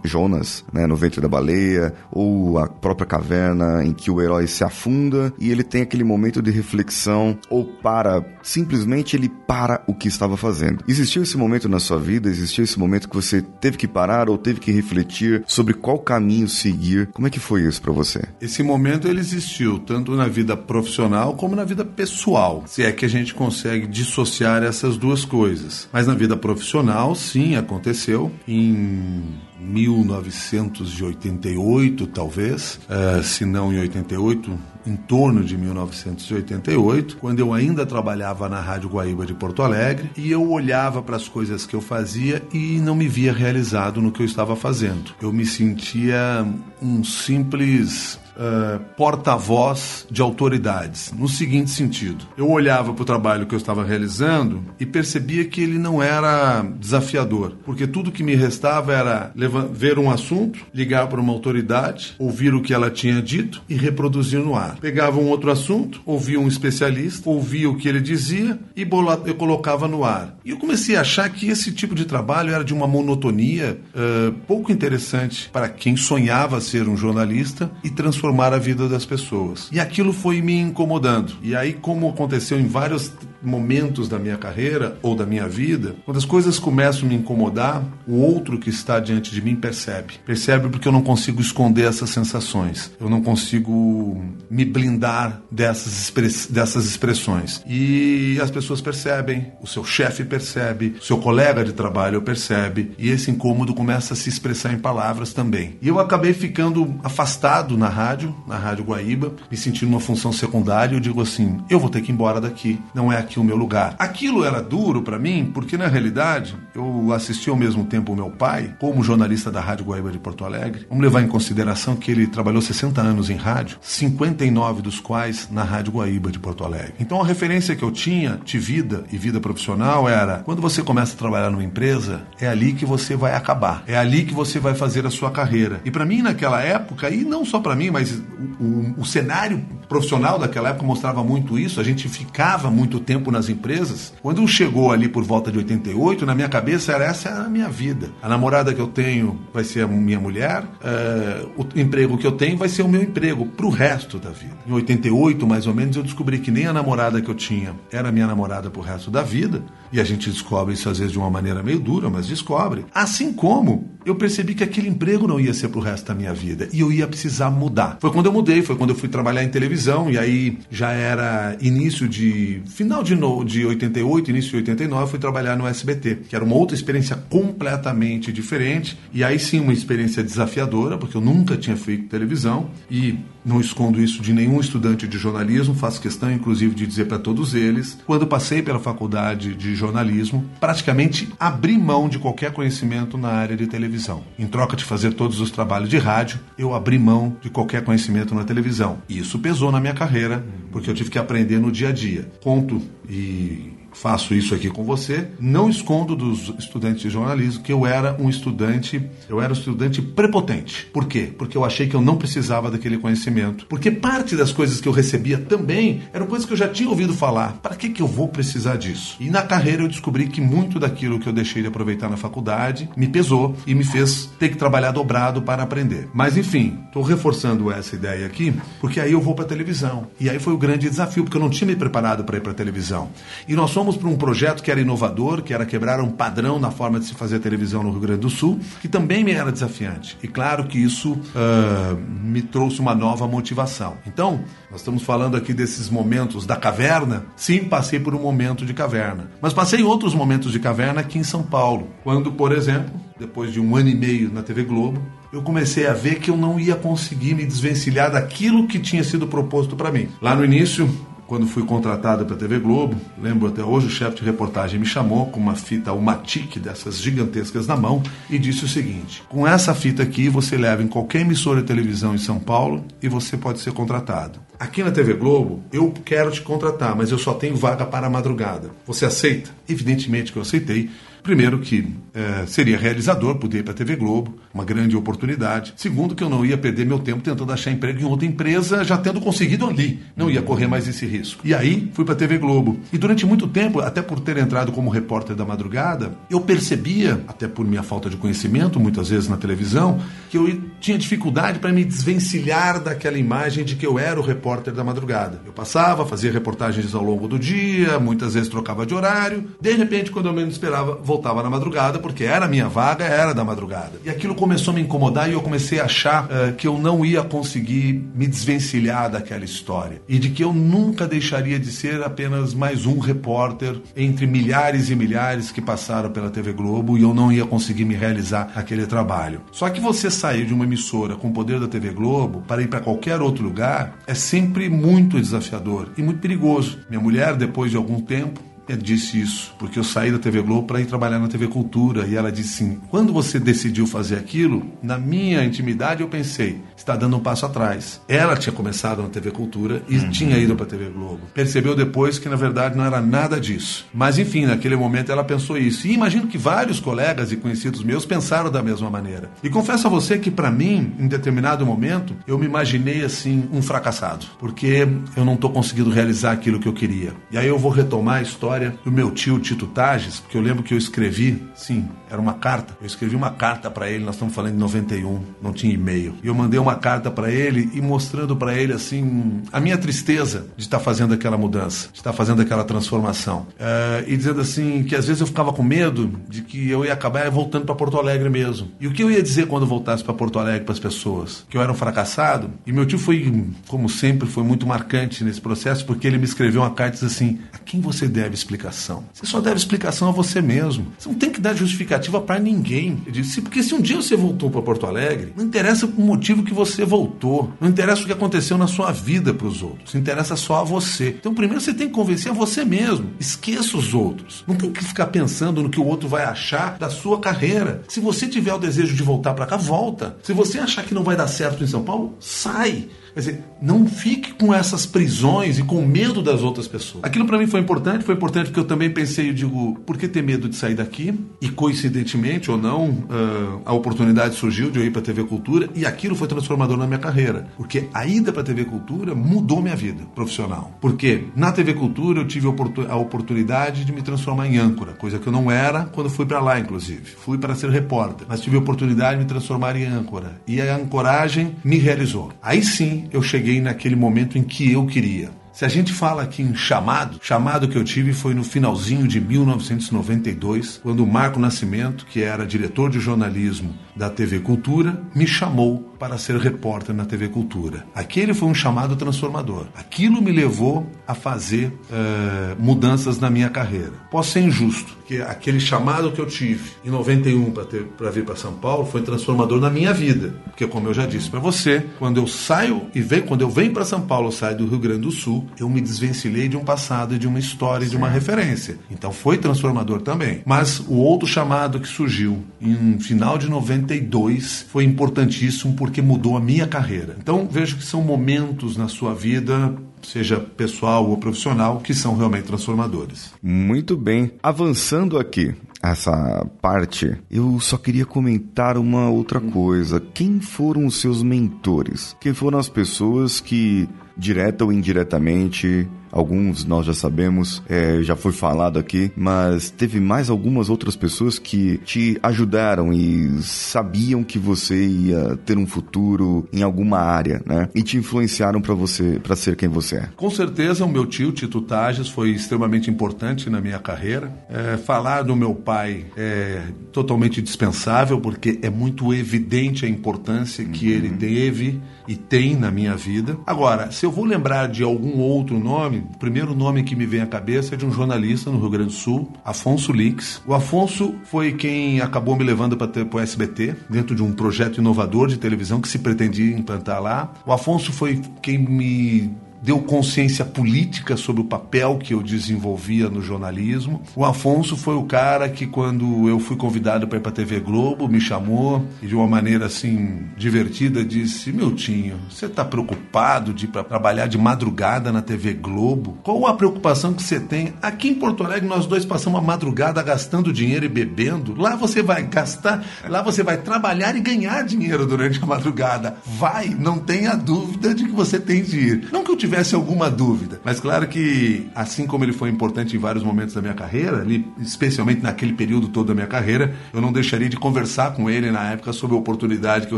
Jonas, né, no ventre da baleia, ou a própria caverna em que o herói se afunda e ele tem aquele momento de reflexão ou para, simplesmente ele para o que estava fazendo. Existiu esse momento na sua vida, existiu esse momento que você teve que parar ou teve que refletir sobre qual caminho seguir? Como é que foi isso para você? Esse momento ele existiu tanto na vida profissional como na vida pessoal. Se é que a gente consegue dissociar essas duas coisas. Mas na vida profissional, sim, aconteceu em 1988, talvez, uh, se não em 88, em torno de 1988, quando eu ainda trabalhava na Rádio Guaíba de Porto Alegre e eu olhava para as coisas que eu fazia e não me via realizado no que eu estava fazendo. Eu me sentia um simples uh, porta-voz de autoridades, no seguinte sentido: eu olhava para o trabalho que eu estava realizando e percebia que ele não era desafiador, porque tudo que me restava era ver um assunto, ligar para uma autoridade, ouvir o que ela tinha dito e reproduzir no ar. Pegava um outro assunto, ouvia um especialista, ouvia o que ele dizia e eu colocava no ar. E eu comecei a achar que esse tipo de trabalho era de uma monotonia uh, pouco interessante para quem sonhava ser um jornalista e transformar a vida das pessoas. E aquilo foi me incomodando. E aí, como aconteceu em vários momentos da minha carreira ou da minha vida, quando as coisas começam a me incomodar, o outro que está diante de mim percebe. Percebe porque eu não consigo esconder essas sensações. Eu não consigo me blindar dessas, dessas expressões. E as pessoas percebem, o seu chefe percebe, o seu colega de trabalho percebe, e esse incômodo começa a se expressar em palavras também. E eu acabei ficando afastado na rádio, na Rádio Guaíba, me sentindo uma função secundária. Eu digo assim: eu vou ter que ir embora daqui, não é o meu lugar. Aquilo era duro para mim, porque na realidade eu assisti ao mesmo tempo o meu pai, como jornalista da Rádio Guaíba de Porto Alegre. Vamos levar em consideração que ele trabalhou 60 anos em rádio, 59 dos quais na Rádio Guaíba de Porto Alegre. Então a referência que eu tinha de vida e vida profissional era: quando você começa a trabalhar numa empresa, é ali que você vai acabar, é ali que você vai fazer a sua carreira. E para mim naquela época, e não só para mim, mas o, o, o cenário profissional daquela época mostrava muito isso. A gente ficava muito tempo nas empresas. Quando chegou ali por volta de 88, na minha cabeça era essa era a minha vida. A namorada que eu tenho vai ser a minha mulher, uh, o emprego que eu tenho vai ser o meu emprego pro resto da vida. Em 88, mais ou menos, eu descobri que nem a namorada que eu tinha era minha namorada pro resto da vida. E a gente descobre isso às vezes de uma maneira meio dura, mas descobre. Assim como eu percebi que aquele emprego não ia ser pro resto da minha vida e eu ia precisar mudar. Foi quando eu mudei, foi quando eu fui trabalhar em televisão e aí já era início de final de, no, de 88, início de 89, eu fui trabalhar no SBT, que era uma outra experiência completamente diferente. E aí sim uma experiência desafiadora, porque eu nunca tinha feito televisão. E não escondo isso de nenhum estudante de jornalismo, faço questão inclusive de dizer para todos eles, quando passei pela faculdade de jornalismo, praticamente abri mão de qualquer conhecimento na área de televisão. Em troca de fazer todos os trabalhos de rádio, eu abri mão de qualquer conhecimento na televisão. E isso pesou na minha carreira, porque eu tive que aprender no dia a dia. Conto e faço isso aqui com você. Não escondo dos estudantes de jornalismo que eu era um estudante, eu era um estudante prepotente. Por quê? Porque eu achei que eu não precisava daquele conhecimento. Porque parte das coisas que eu recebia também eram coisas que eu já tinha ouvido falar. Para que que eu vou precisar disso? E na carreira eu descobri que muito daquilo que eu deixei de aproveitar na faculdade me pesou e me fez ter que trabalhar dobrado para aprender. Mas enfim, estou reforçando essa ideia aqui, porque aí eu vou para televisão. E aí foi o grande desafio, porque eu não tinha me preparado para ir para televisão. E nós para um projeto que era inovador, que era quebrar um padrão na forma de se fazer televisão no Rio Grande do Sul, que também me era desafiante. E claro que isso uh, me trouxe uma nova motivação. Então, nós estamos falando aqui desses momentos da caverna. Sim, passei por um momento de caverna. Mas passei outros momentos de caverna aqui em São Paulo. Quando, por exemplo, depois de um ano e meio na TV Globo, eu comecei a ver que eu não ia conseguir me desvencilhar daquilo que tinha sido proposto para mim. Lá no início, quando fui contratado para a TV Globo, lembro até hoje, o chefe de reportagem me chamou com uma fita Umatic dessas gigantescas na mão e disse o seguinte: com essa fita aqui você leva em qualquer emissora de televisão em São Paulo e você pode ser contratado. Aqui na TV Globo, eu quero te contratar, mas eu só tenho vaga para a madrugada. Você aceita? Evidentemente que eu aceitei. Primeiro, que é, seria realizador, poder ir para a TV Globo, uma grande oportunidade. Segundo, que eu não ia perder meu tempo tentando achar emprego em outra empresa, já tendo conseguido ali. Não ia correr mais esse risco. E aí, fui para a TV Globo. E durante muito tempo, até por ter entrado como repórter da madrugada, eu percebia, até por minha falta de conhecimento, muitas vezes na televisão, que eu tinha dificuldade para me desvencilhar daquela imagem de que eu era o repórter da madrugada. Eu passava, fazia reportagens ao longo do dia, muitas vezes trocava de horário. De repente, quando eu menos esperava, voltava na madrugada, porque era minha vaga, era da madrugada. E aquilo começou a me incomodar e eu comecei a achar uh, que eu não ia conseguir me desvencilhar daquela história. E de que eu nunca deixaria de ser apenas mais um repórter entre milhares e milhares que passaram pela TV Globo e eu não ia conseguir me realizar aquele trabalho. Só que você sair de uma emissora com o poder da TV Globo para ir para qualquer outro lugar é sempre muito desafiador e muito perigoso. Minha mulher, depois de algum tempo, disse isso, porque eu saí da TV Globo para ir trabalhar na TV Cultura e ela disse assim: quando você decidiu fazer aquilo, na minha intimidade eu pensei, está dando um passo atrás. Ela tinha começado na TV Cultura e uhum. tinha ido para a TV Globo. Percebeu depois que na verdade não era nada disso. Mas enfim, naquele momento ela pensou isso. E imagino que vários colegas e conhecidos meus pensaram da mesma maneira. E confesso a você que para mim, em determinado momento, eu me imaginei assim um fracassado, porque eu não estou conseguindo realizar aquilo que eu queria. E aí eu vou retomar a história história do meu tio Tito Tages, porque eu lembro que eu escrevi, sim, era uma carta. Eu escrevi uma carta para ele, nós estamos falando em 91, não tinha e-mail. E eu mandei uma carta para ele e mostrando para ele assim a minha tristeza de estar tá fazendo aquela mudança, de estar tá fazendo aquela transformação. Uh, e dizendo assim que às vezes eu ficava com medo de que eu ia acabar voltando para Porto Alegre mesmo. E o que eu ia dizer quando voltasse para Porto Alegre para as pessoas? Que eu era um fracassado? E meu tio foi, como sempre, foi muito marcante nesse processo, porque ele me escreveu uma carta disse assim: a quem você deve explicação? Você só deve explicação a você mesmo. Você não tem que dar justificativa para ninguém. Eu disse, porque se um dia você voltou para Porto Alegre, não interessa o motivo que você voltou, não interessa o que aconteceu na sua vida para os outros, interessa só a você. Então, primeiro você tem que convencer a você mesmo. Esqueça os outros. Não tem que ficar pensando no que o outro vai achar da sua carreira. Se você tiver o desejo de voltar para cá, volta. Se você achar que não vai dar certo em São Paulo, sai. Quer dizer, não fique com essas prisões e com medo das outras pessoas. Aquilo para mim foi importante, foi importante porque eu também pensei, eu digo, por que ter medo de sair daqui? E coincidentemente ou não, uh, a oportunidade surgiu de eu ir para a TV Cultura e aquilo foi transformador na minha carreira. Porque a ida para a TV Cultura mudou minha vida profissional. Porque na TV Cultura eu tive a oportunidade de me transformar em âncora, coisa que eu não era quando fui para lá, inclusive. Fui para ser repórter, mas tive a oportunidade de me transformar em âncora. E a ancoragem me realizou. Aí sim eu cheguei naquele momento em que eu queria. Se a gente fala aqui em chamado, chamado que eu tive foi no finalzinho de 1992, quando o Marco Nascimento, que era diretor de jornalismo da TV Cultura, me chamou para ser repórter na TV Cultura. Aquele foi um chamado transformador. Aquilo me levou a fazer uh, mudanças na minha carreira. Posso ser injusto, porque aquele chamado que eu tive em 91 para vir para São Paulo foi transformador na minha vida. Porque, como eu já disse para você, quando eu saio e venho, quando eu venho para São Paulo, eu saio do Rio Grande do Sul, eu me desvencilhei de um passado, de uma história, de uma referência. Então foi transformador também. Mas o outro chamado que surgiu em final de 92 foi importantíssimo porque mudou a minha carreira. Então vejo que são momentos na sua vida seja pessoal ou profissional, que são realmente transformadores. Muito bem. Avançando aqui, essa parte, eu só queria comentar uma outra coisa. Quem foram os seus mentores? Quem foram as pessoas que direta ou indiretamente alguns nós já sabemos, é, já foi falado aqui, mas teve mais algumas outras pessoas que te ajudaram e sabiam que você ia ter um futuro em alguma área, né? E te influenciaram para você, para ser quem você é. Com certeza, o meu tio Tito Tages foi extremamente importante na minha carreira. É, falar do meu pai é totalmente dispensável porque é muito evidente a importância que uhum. ele teve e tem na minha vida. Agora, se eu vou lembrar de algum outro nome o primeiro nome que me vem à cabeça é de um jornalista no Rio Grande do Sul, Afonso Lix. O Afonso foi quem acabou me levando para o SBT, dentro de um projeto inovador de televisão que se pretendia implantar lá. O Afonso foi quem me deu consciência política sobre o papel que eu desenvolvia no jornalismo. O Afonso foi o cara que, quando eu fui convidado para ir para a TV Globo, me chamou e, de uma maneira assim divertida, disse: Miltinho, você está preocupado de ir para trabalhar de madrugada na TV Globo? Qual a preocupação que você tem? Aqui em Porto Alegre, nós dois passamos a madrugada gastando dinheiro e bebendo. Lá você vai gastar, lá você vai trabalhar e ganhar dinheiro durante a madrugada. Vai, não tenha dúvida de que você tem de ir. Não que eu tivesse alguma dúvida. Mas claro que, assim como ele foi importante em vários momentos da minha carreira, ali, especialmente naquele período todo da minha carreira, eu não deixaria de conversar com ele na época sobre a oportunidade que eu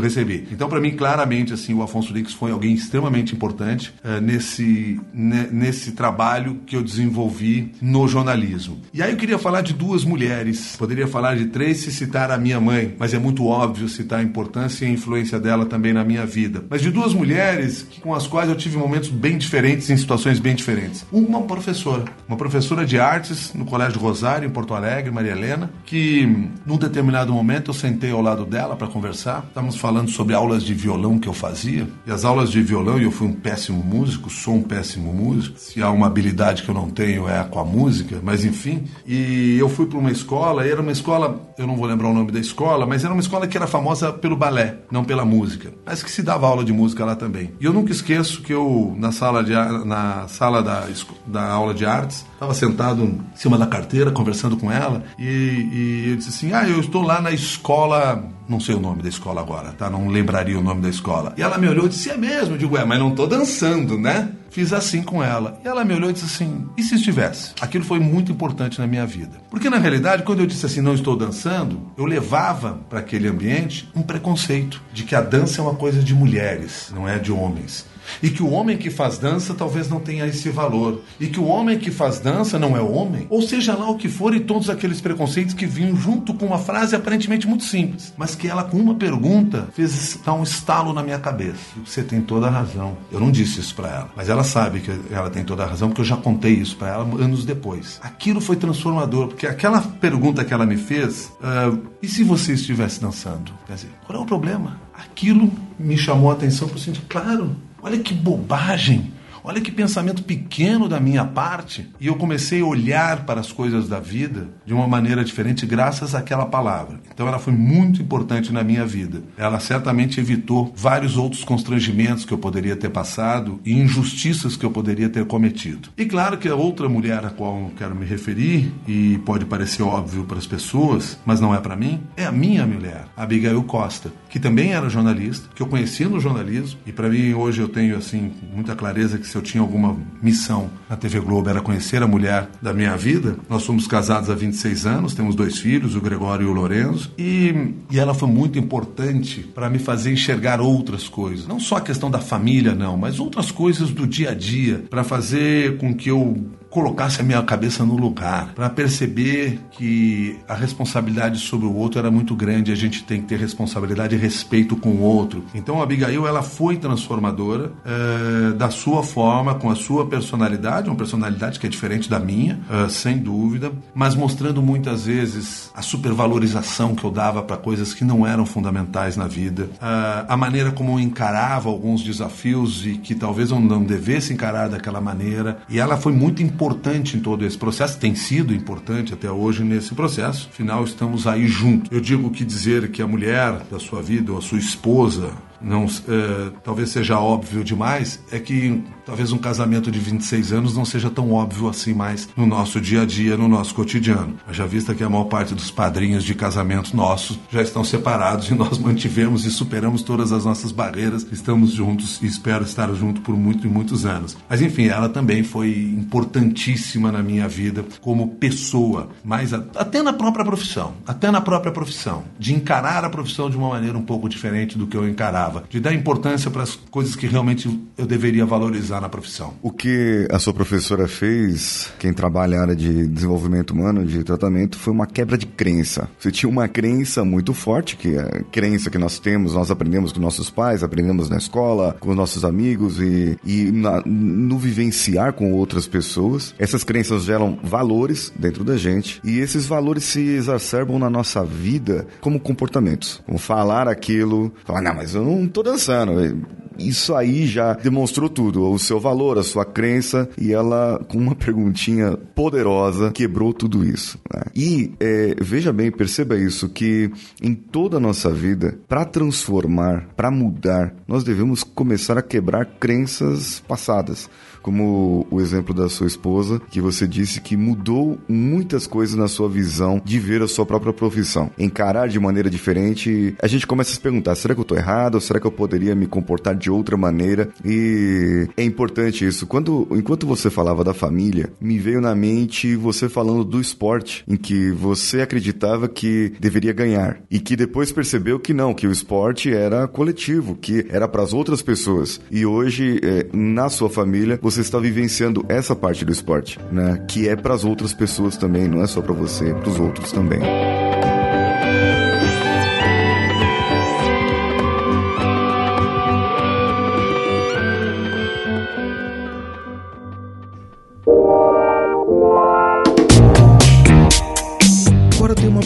recebi. Então, para mim, claramente, assim, o Afonso Lix foi alguém extremamente importante uh, nesse, nesse trabalho que eu desenvolvi no jornalismo. E aí eu queria falar de duas mulheres. Poderia falar de três se citar a minha mãe, mas é muito óbvio citar a importância e a influência dela também na minha vida. Mas de duas mulheres com as quais eu tive momentos bem diferentes, em situações bem diferentes. Uma professora, uma professora de artes no Colégio Rosário, em Porto Alegre, Maria Helena, que num determinado momento eu sentei ao lado dela para conversar. Estávamos falando sobre aulas de violão que eu fazia. E as aulas de violão, e eu fui um péssimo músico, sou um péssimo músico. Se há uma habilidade que eu não tenho é com a música, mas enfim. E eu fui para uma escola, e era uma escola, eu não vou lembrar o nome da escola, mas era uma escola que era famosa pelo balé, não pela música. Mas que se dava aula de música lá também. E eu nunca esqueço que eu, na sala sala, de, na sala da, da aula de artes, estava sentado em cima da carteira, conversando com ela, e, e eu disse assim: Ah, eu estou lá na escola não sei o nome da escola agora, tá? Não lembraria o nome da escola. E ela me olhou e disse: É mesmo? Eu digo: É, mas não tô dançando, né? Fiz assim com ela. E ela me olhou e disse assim: E se estivesse? Aquilo foi muito importante na minha vida. Porque na realidade, quando eu disse assim, não estou dançando, eu levava para aquele ambiente um preconceito de que a dança é uma coisa de mulheres, não é de homens. E que o homem que faz dança talvez não tenha esse valor. E que o homem que faz dança não é homem. Ou seja lá o que for, e todos aqueles preconceitos que vinham junto com uma frase aparentemente muito simples. Mas que ela, com uma pergunta, fez dar um estalo na minha cabeça. Você tem toda a razão. Eu não disse isso para ela. Mas ela sabe que ela tem toda a razão, porque eu já contei isso para ela anos depois. Aquilo foi transformador, porque aquela pergunta que ela me fez, uh, e se você estivesse dançando? Quer dizer, qual é o problema? Aquilo me chamou a atenção o sentido, claro, Olha que bobagem! Olha que pensamento pequeno da minha parte. E eu comecei a olhar para as coisas da vida de uma maneira diferente graças àquela palavra. Então ela foi muito importante na minha vida. Ela certamente evitou vários outros constrangimentos que eu poderia ter passado e injustiças que eu poderia ter cometido. E claro que a outra mulher a qual eu quero me referir, e pode parecer óbvio para as pessoas, mas não é para mim, é a minha mulher, Abigail Costa, que também era jornalista, que eu conheci no jornalismo, e para mim hoje eu tenho assim muita clareza que se eu tinha alguma missão na TV Globo era conhecer a mulher da minha vida. Nós somos casados há 26 anos, temos dois filhos, o Gregório e o Lorenzo, e, e ela foi muito importante para me fazer enxergar outras coisas. Não só a questão da família, não, mas outras coisas do dia a dia, para fazer com que eu colocasse a minha cabeça no lugar, para perceber que a responsabilidade sobre o outro era muito grande, a gente tem que ter responsabilidade e respeito com o outro. Então a Abigail ela foi transformadora é, da sua forma, com a sua personalidade, uma personalidade que é diferente da minha, é, sem dúvida, mas mostrando muitas vezes a supervalorização que eu dava para coisas que não eram fundamentais na vida, é, a maneira como eu encarava alguns desafios e que talvez eu não devesse encarar daquela maneira, e ela foi muito importante importante em todo esse processo, tem sido importante até hoje nesse processo. Afinal, estamos aí juntos. Eu digo que dizer que a mulher da sua vida ou a sua esposa não, é, talvez seja óbvio demais, é que talvez um casamento de 26 anos não seja tão óbvio assim mais no nosso dia a dia, no nosso cotidiano. Já vista que a maior parte dos padrinhos de casamento nossos já estão separados e nós mantivemos e superamos todas as nossas barreiras, estamos juntos e espero estar junto por muitos e muitos anos. Mas enfim, ela também foi importantíssima na minha vida como pessoa, mas até na própria profissão, até na própria profissão, de encarar a profissão de uma maneira um pouco diferente do que eu encarava de dar importância para as coisas que realmente eu deveria valorizar na profissão. O que a sua professora fez, quem trabalha na área de desenvolvimento humano, de tratamento, foi uma quebra de crença. Você tinha uma crença muito forte, que é a crença que nós temos, nós aprendemos com nossos pais, aprendemos na escola, com nossos amigos e, e na, no vivenciar com outras pessoas. Essas crenças geram valores dentro da gente e esses valores se exacerbam na nossa vida como comportamentos. Como falar aquilo, falar, não, mas eu não tô dançando. Isso aí já demonstrou tudo, o seu valor, a sua crença, e ela, com uma perguntinha poderosa, quebrou tudo isso. Né? E é, veja bem, perceba isso, que em toda a nossa vida, para transformar, para mudar, nós devemos começar a quebrar crenças passadas como o exemplo da sua esposa, que você disse que mudou muitas coisas na sua visão de ver a sua própria profissão. Encarar de maneira diferente, a gente começa a se perguntar: será que eu estou errado? Será que eu poderia me comportar de outra maneira? E é importante isso. Quando, enquanto você falava da família, me veio na mente você falando do esporte, em que você acreditava que deveria ganhar e que depois percebeu que não, que o esporte era coletivo, que era para as outras pessoas. E hoje, é, na sua família, você você está vivenciando essa parte do esporte, né? Que é para as outras pessoas também, não é só para você, é para os outros também.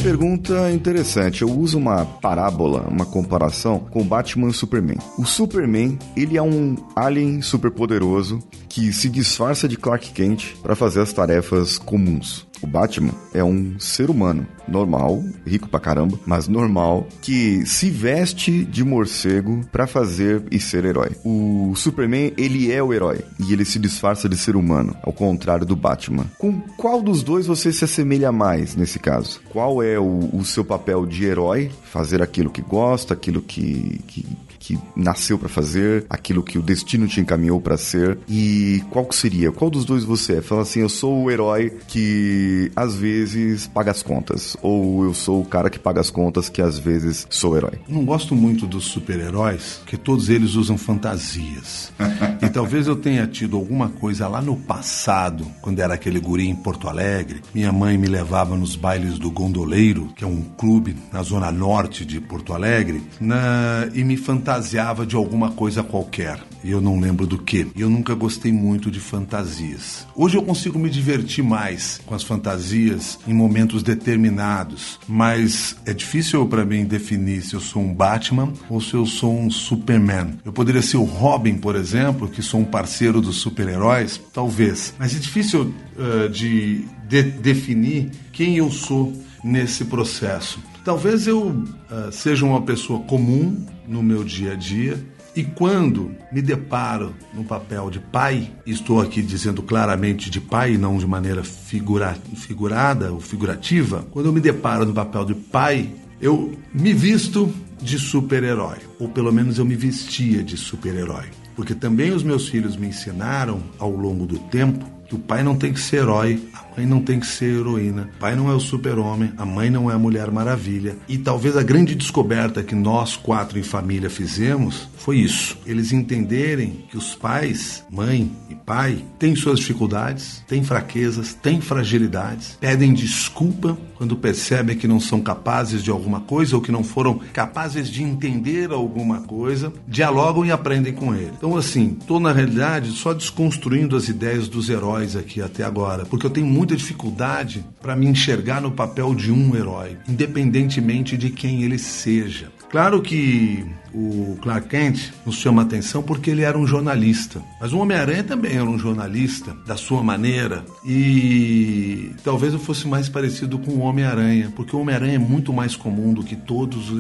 Pergunta interessante. Eu uso uma parábola, uma comparação com Batman e Superman. O Superman, ele é um alien superpoderoso que se disfarça de Clark Kent para fazer as tarefas comuns. O Batman é um ser humano normal, rico pra caramba, mas normal, que se veste de morcego para fazer e ser herói. O Superman, ele é o herói e ele se disfarça de ser humano, ao contrário do Batman. Com qual dos dois você se assemelha mais nesse caso? Qual é o, o seu papel de herói? Fazer aquilo que gosta, aquilo que, que que nasceu para fazer, aquilo que o destino te encaminhou para ser. E qual que seria? Qual dos dois você é? Fala assim, eu sou o herói que às vezes paga as contas, ou eu sou o cara que paga as contas que às vezes sou herói. Não gosto muito dos super-heróis, que todos eles usam fantasias. e talvez eu tenha tido alguma coisa lá no passado, quando era aquele guri em Porto Alegre. Minha mãe me levava nos bailes do Gondoleiro, que é um clube na zona norte de Porto Alegre, na... e me fantasiava fantasiava de alguma coisa qualquer. E eu não lembro do que. E eu nunca gostei muito de fantasias. Hoje eu consigo me divertir mais com as fantasias em momentos determinados, mas é difícil para mim definir se eu sou um Batman ou se eu sou um Superman. Eu poderia ser o Robin, por exemplo, que sou um parceiro dos super-heróis, talvez. Mas é difícil uh, de, de definir quem eu sou nesse processo. Talvez eu uh, seja uma pessoa comum no meu dia a dia e quando me deparo no papel de pai, estou aqui dizendo claramente de pai não de maneira figura, figurada ou figurativa, quando eu me deparo no papel de pai, eu me visto de super-herói, ou pelo menos eu me vestia de super-herói. Porque também os meus filhos me ensinaram ao longo do tempo que o pai não tem que ser herói, mãe não tem que ser heroína, pai não é o super-homem, a mãe não é a mulher maravilha. E talvez a grande descoberta que nós quatro em família fizemos foi isso. Eles entenderem que os pais, mãe e pai, têm suas dificuldades, têm fraquezas, têm fragilidades, pedem desculpa quando percebem que não são capazes de alguma coisa ou que não foram capazes de entender alguma coisa, dialogam e aprendem com ele. Então, assim, estou na realidade só desconstruindo as ideias dos heróis aqui até agora, porque eu tenho muita dificuldade para me enxergar no papel de um herói, independentemente de quem ele seja. Claro que o Clark Kent nos chama a atenção porque ele era um jornalista. Mas o Homem-Aranha também era um jornalista, da sua maneira. E talvez eu fosse mais parecido com o Homem-Aranha, porque o Homem-Aranha é muito mais comum do que todos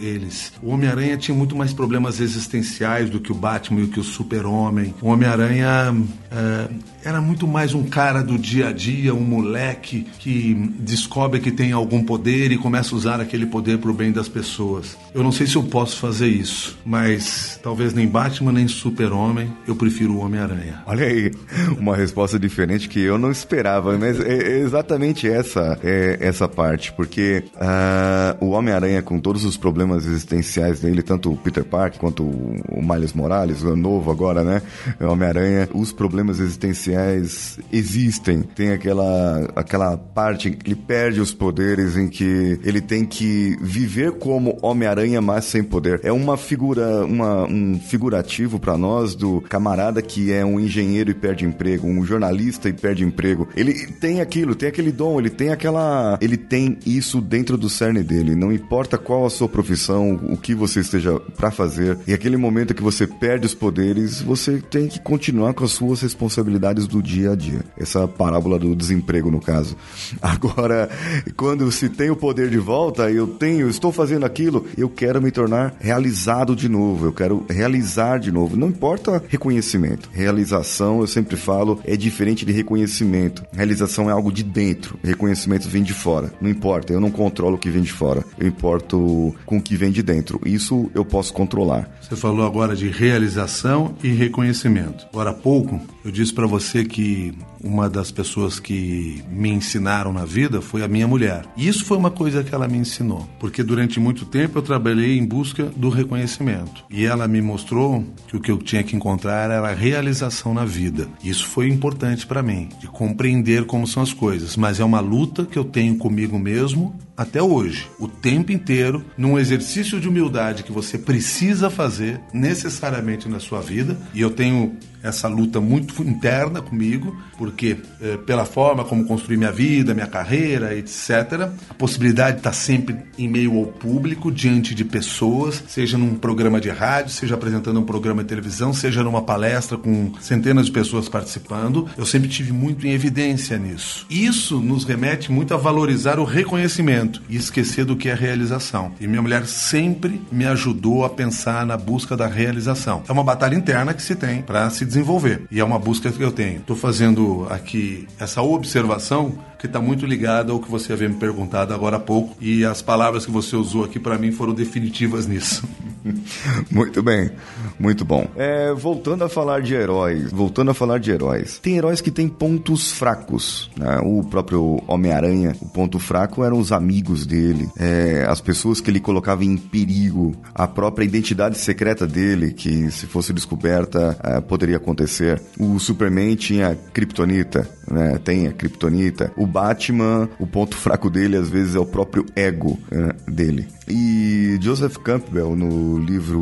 eles. O Homem-Aranha tinha muito mais problemas existenciais do que o Batman e o que o Super-Homem. O Homem-Aranha é, era muito mais um cara do dia a dia, um moleque que descobre que tem algum poder e começa a usar aquele poder para o bem das pessoas. Eu não sei se eu posso fazer isso isso. Mas talvez nem Batman nem Super-Homem, eu prefiro o Homem-Aranha. Olha aí, uma resposta diferente que eu não esperava, mas é exatamente essa é essa parte, porque uh, o Homem-Aranha com todos os problemas existenciais dele, tanto o Peter Parker quanto o Miles Morales, o novo agora, né? Homem-Aranha, os problemas existenciais existem. Tem aquela aquela parte que ele perde os poderes em que ele tem que viver como Homem-Aranha, mas sem poder. É uma uma figura, uma, um figurativo para nós do camarada que é um engenheiro e perde emprego, um jornalista e perde emprego. Ele tem aquilo, tem aquele dom, ele tem aquela. Ele tem isso dentro do cerne dele. Não importa qual a sua profissão, o que você esteja para fazer, e aquele momento que você perde os poderes, você tem que continuar com as suas responsabilidades do dia a dia. Essa parábola do desemprego, no caso. Agora, quando se tem o poder de volta, eu tenho, estou fazendo aquilo, eu quero me tornar realizado realizado de novo, eu quero realizar de novo. Não importa reconhecimento. Realização, eu sempre falo, é diferente de reconhecimento. Realização é algo de dentro, reconhecimento vem de fora. Não importa, eu não controlo o que vem de fora, eu importo com o que vem de dentro. Isso eu posso controlar. Você falou agora de realização e reconhecimento. Agora há pouco eu disse para você que uma das pessoas que me ensinaram na vida foi a minha mulher. E isso foi uma coisa que ela me ensinou, porque durante muito tempo eu trabalhei em busca do reconhecimento. E ela me mostrou que o que eu tinha que encontrar era a realização na vida. Isso foi importante para mim, de compreender como são as coisas, mas é uma luta que eu tenho comigo mesmo até hoje, o tempo inteiro, num exercício de humildade que você precisa fazer necessariamente na sua vida. E eu tenho essa luta muito interna comigo, porque eh, pela forma como construí minha vida, minha carreira, etc., a possibilidade de estar sempre em meio ao público, diante de pessoas, seja num programa de rádio, seja apresentando um programa de televisão, seja numa palestra com centenas de pessoas participando, eu sempre tive muito em evidência nisso. Isso nos remete muito a valorizar o reconhecimento e esquecer do que é realização. E minha mulher sempre me ajudou a pensar na busca da realização. É uma batalha interna que se tem para se desenvolver. E é uma busca que eu tenho. Estou fazendo aqui essa observação que está muito ligada ao que você havia me perguntado agora há pouco e as palavras que você usou aqui para mim foram definitivas nisso. muito bem, muito bom. É, voltando a falar de heróis, voltando a falar de heróis, tem heróis que têm pontos fracos. Né? O próprio Homem-Aranha, o ponto fraco eram os amigos dele, é, as pessoas que ele colocava em perigo, a própria identidade secreta dele, que se fosse descoberta é, poderia acontecer. O Superman tinha Kryptonita, né? tem a Kryptonita. O Batman, o ponto fraco dele às vezes é o próprio ego é, dele. E Joseph Campbell, no livro,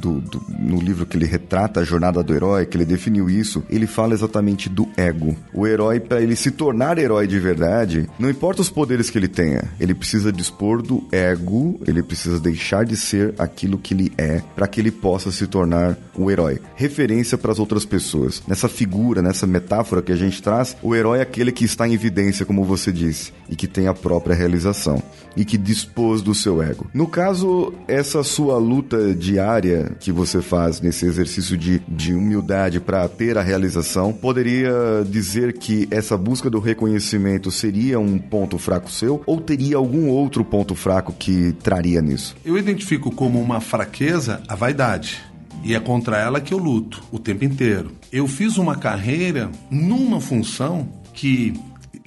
do, do, no livro que ele retrata a jornada do herói, que ele definiu isso, ele fala exatamente do ego. O herói, para ele se tornar herói de verdade, não importa os poderes que ele tenha, ele precisa dispor do ego, ele precisa deixar de ser aquilo que ele é, para que ele possa se tornar o herói. Referência para as outras pessoas. Nessa figura, nessa metáfora que a gente traz, o herói é aquele que está em evidência, como você disse, e que tem a própria realização, e que dispôs do seu ego. No caso, essa sua luta diária que você faz nesse exercício de, de humildade para ter a realização, poderia dizer que essa busca do reconhecimento seria um ponto fraco seu ou teria algum outro ponto fraco que traria nisso? Eu identifico como uma fraqueza a vaidade. E é contra ela que eu luto o tempo inteiro. Eu fiz uma carreira numa função que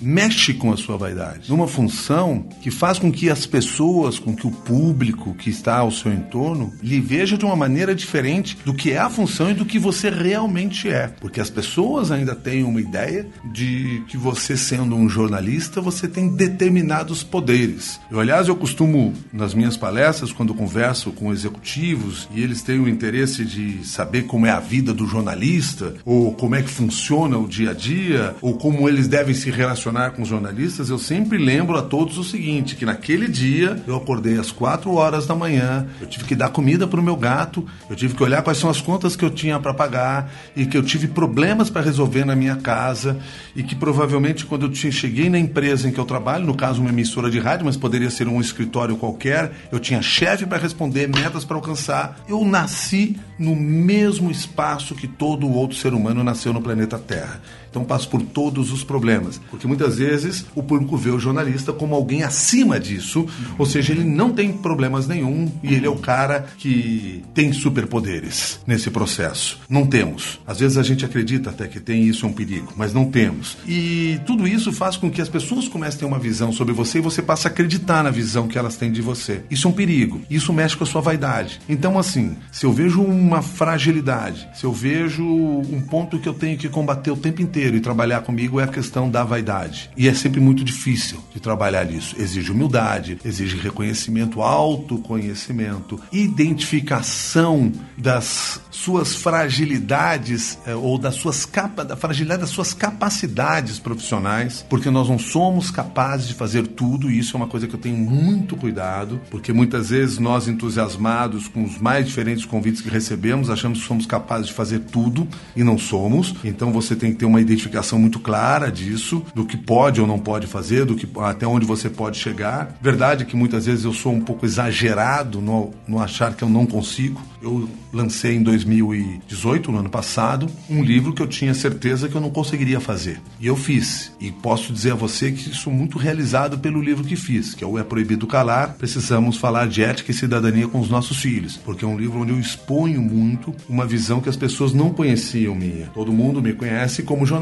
mexe com a sua vaidade, numa função que faz com que as pessoas, com que o público que está ao seu entorno lhe veja de uma maneira diferente do que é a função e do que você realmente é, porque as pessoas ainda têm uma ideia de que você sendo um jornalista você tem determinados poderes. Eu aliás eu costumo nas minhas palestras quando converso com executivos e eles têm o interesse de saber como é a vida do jornalista ou como é que funciona o dia a dia ou como eles devem se relacionar relacionar com os jornalistas, eu sempre lembro a todos o seguinte: que naquele dia eu acordei às 4 horas da manhã, eu tive que dar comida para o meu gato, eu tive que olhar quais são as contas que eu tinha para pagar e que eu tive problemas para resolver na minha casa e que provavelmente quando eu cheguei na empresa em que eu trabalho, no caso uma emissora de rádio, mas poderia ser um escritório qualquer, eu tinha chefe para responder, metas para alcançar. Eu nasci no mesmo espaço que todo outro ser humano nasceu no planeta Terra. Então passo por todos os problemas, porque muitas vezes o público vê o jornalista como alguém acima disso, ou seja, ele não tem problemas nenhum e ele é o cara que tem superpoderes nesse processo. Não temos. Às vezes a gente acredita até que tem isso é um perigo, mas não temos. E tudo isso faz com que as pessoas comecem a ter uma visão sobre você e você passe a acreditar na visão que elas têm de você. Isso é um perigo. Isso mexe com a sua vaidade. Então assim, se eu vejo uma fragilidade, se eu vejo um ponto que eu tenho que combater o tempo inteiro inteiro e trabalhar comigo é a questão da vaidade. E é sempre muito difícil de trabalhar isso. Exige humildade, exige reconhecimento, autoconhecimento, identificação das suas fragilidades eh, ou das suas capa, da fragilidade das suas capacidades profissionais, porque nós não somos capazes de fazer tudo, e isso é uma coisa que eu tenho muito cuidado, porque muitas vezes nós entusiasmados com os mais diferentes convites que recebemos, achamos que somos capazes de fazer tudo e não somos. Então você tem que ter uma identificação muito clara disso, do que pode ou não pode fazer, do que até onde você pode chegar. Verdade que muitas vezes eu sou um pouco exagerado no, no achar que eu não consigo. Eu lancei em 2018, no ano passado, um livro que eu tinha certeza que eu não conseguiria fazer. E eu fiz. E posso dizer a você que sou muito realizado pelo livro que fiz, que é o É Proibido Calar. Precisamos falar de ética e cidadania com os nossos filhos, porque é um livro onde eu exponho muito uma visão que as pessoas não conheciam minha. Todo mundo me conhece como jornalista,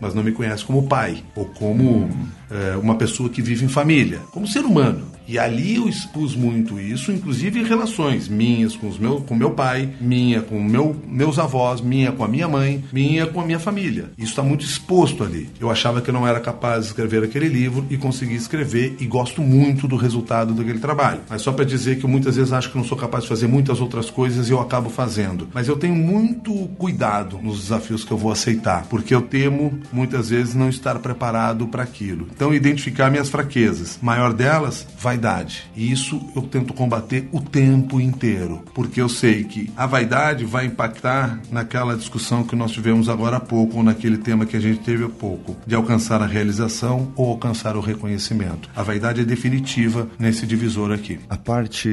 mas não me conhece como pai ou como é, uma pessoa que vive em família, como ser humano. E ali eu expus muito isso, inclusive relações minhas com os meu, com meu pai, minha com meu, meus avós, minha com a minha mãe, minha com a minha família. Isso está muito exposto ali. Eu achava que eu não era capaz de escrever aquele livro e consegui escrever e gosto muito do resultado daquele trabalho. Mas só para dizer que eu muitas vezes acho que não sou capaz de fazer muitas outras coisas e eu acabo fazendo. Mas eu tenho muito cuidado nos desafios que eu vou aceitar, porque eu temo muitas vezes não estar preparado para aquilo. Então, identificar minhas fraquezas. Maior delas, vaidade. E isso eu tento combater o tempo inteiro, porque eu sei que a vaidade vai impactar naquela discussão que nós tivemos agora há pouco, ou naquele tema que a gente teve há pouco, de alcançar a realização ou alcançar o reconhecimento. A vaidade é definitiva nesse divisor aqui. A parte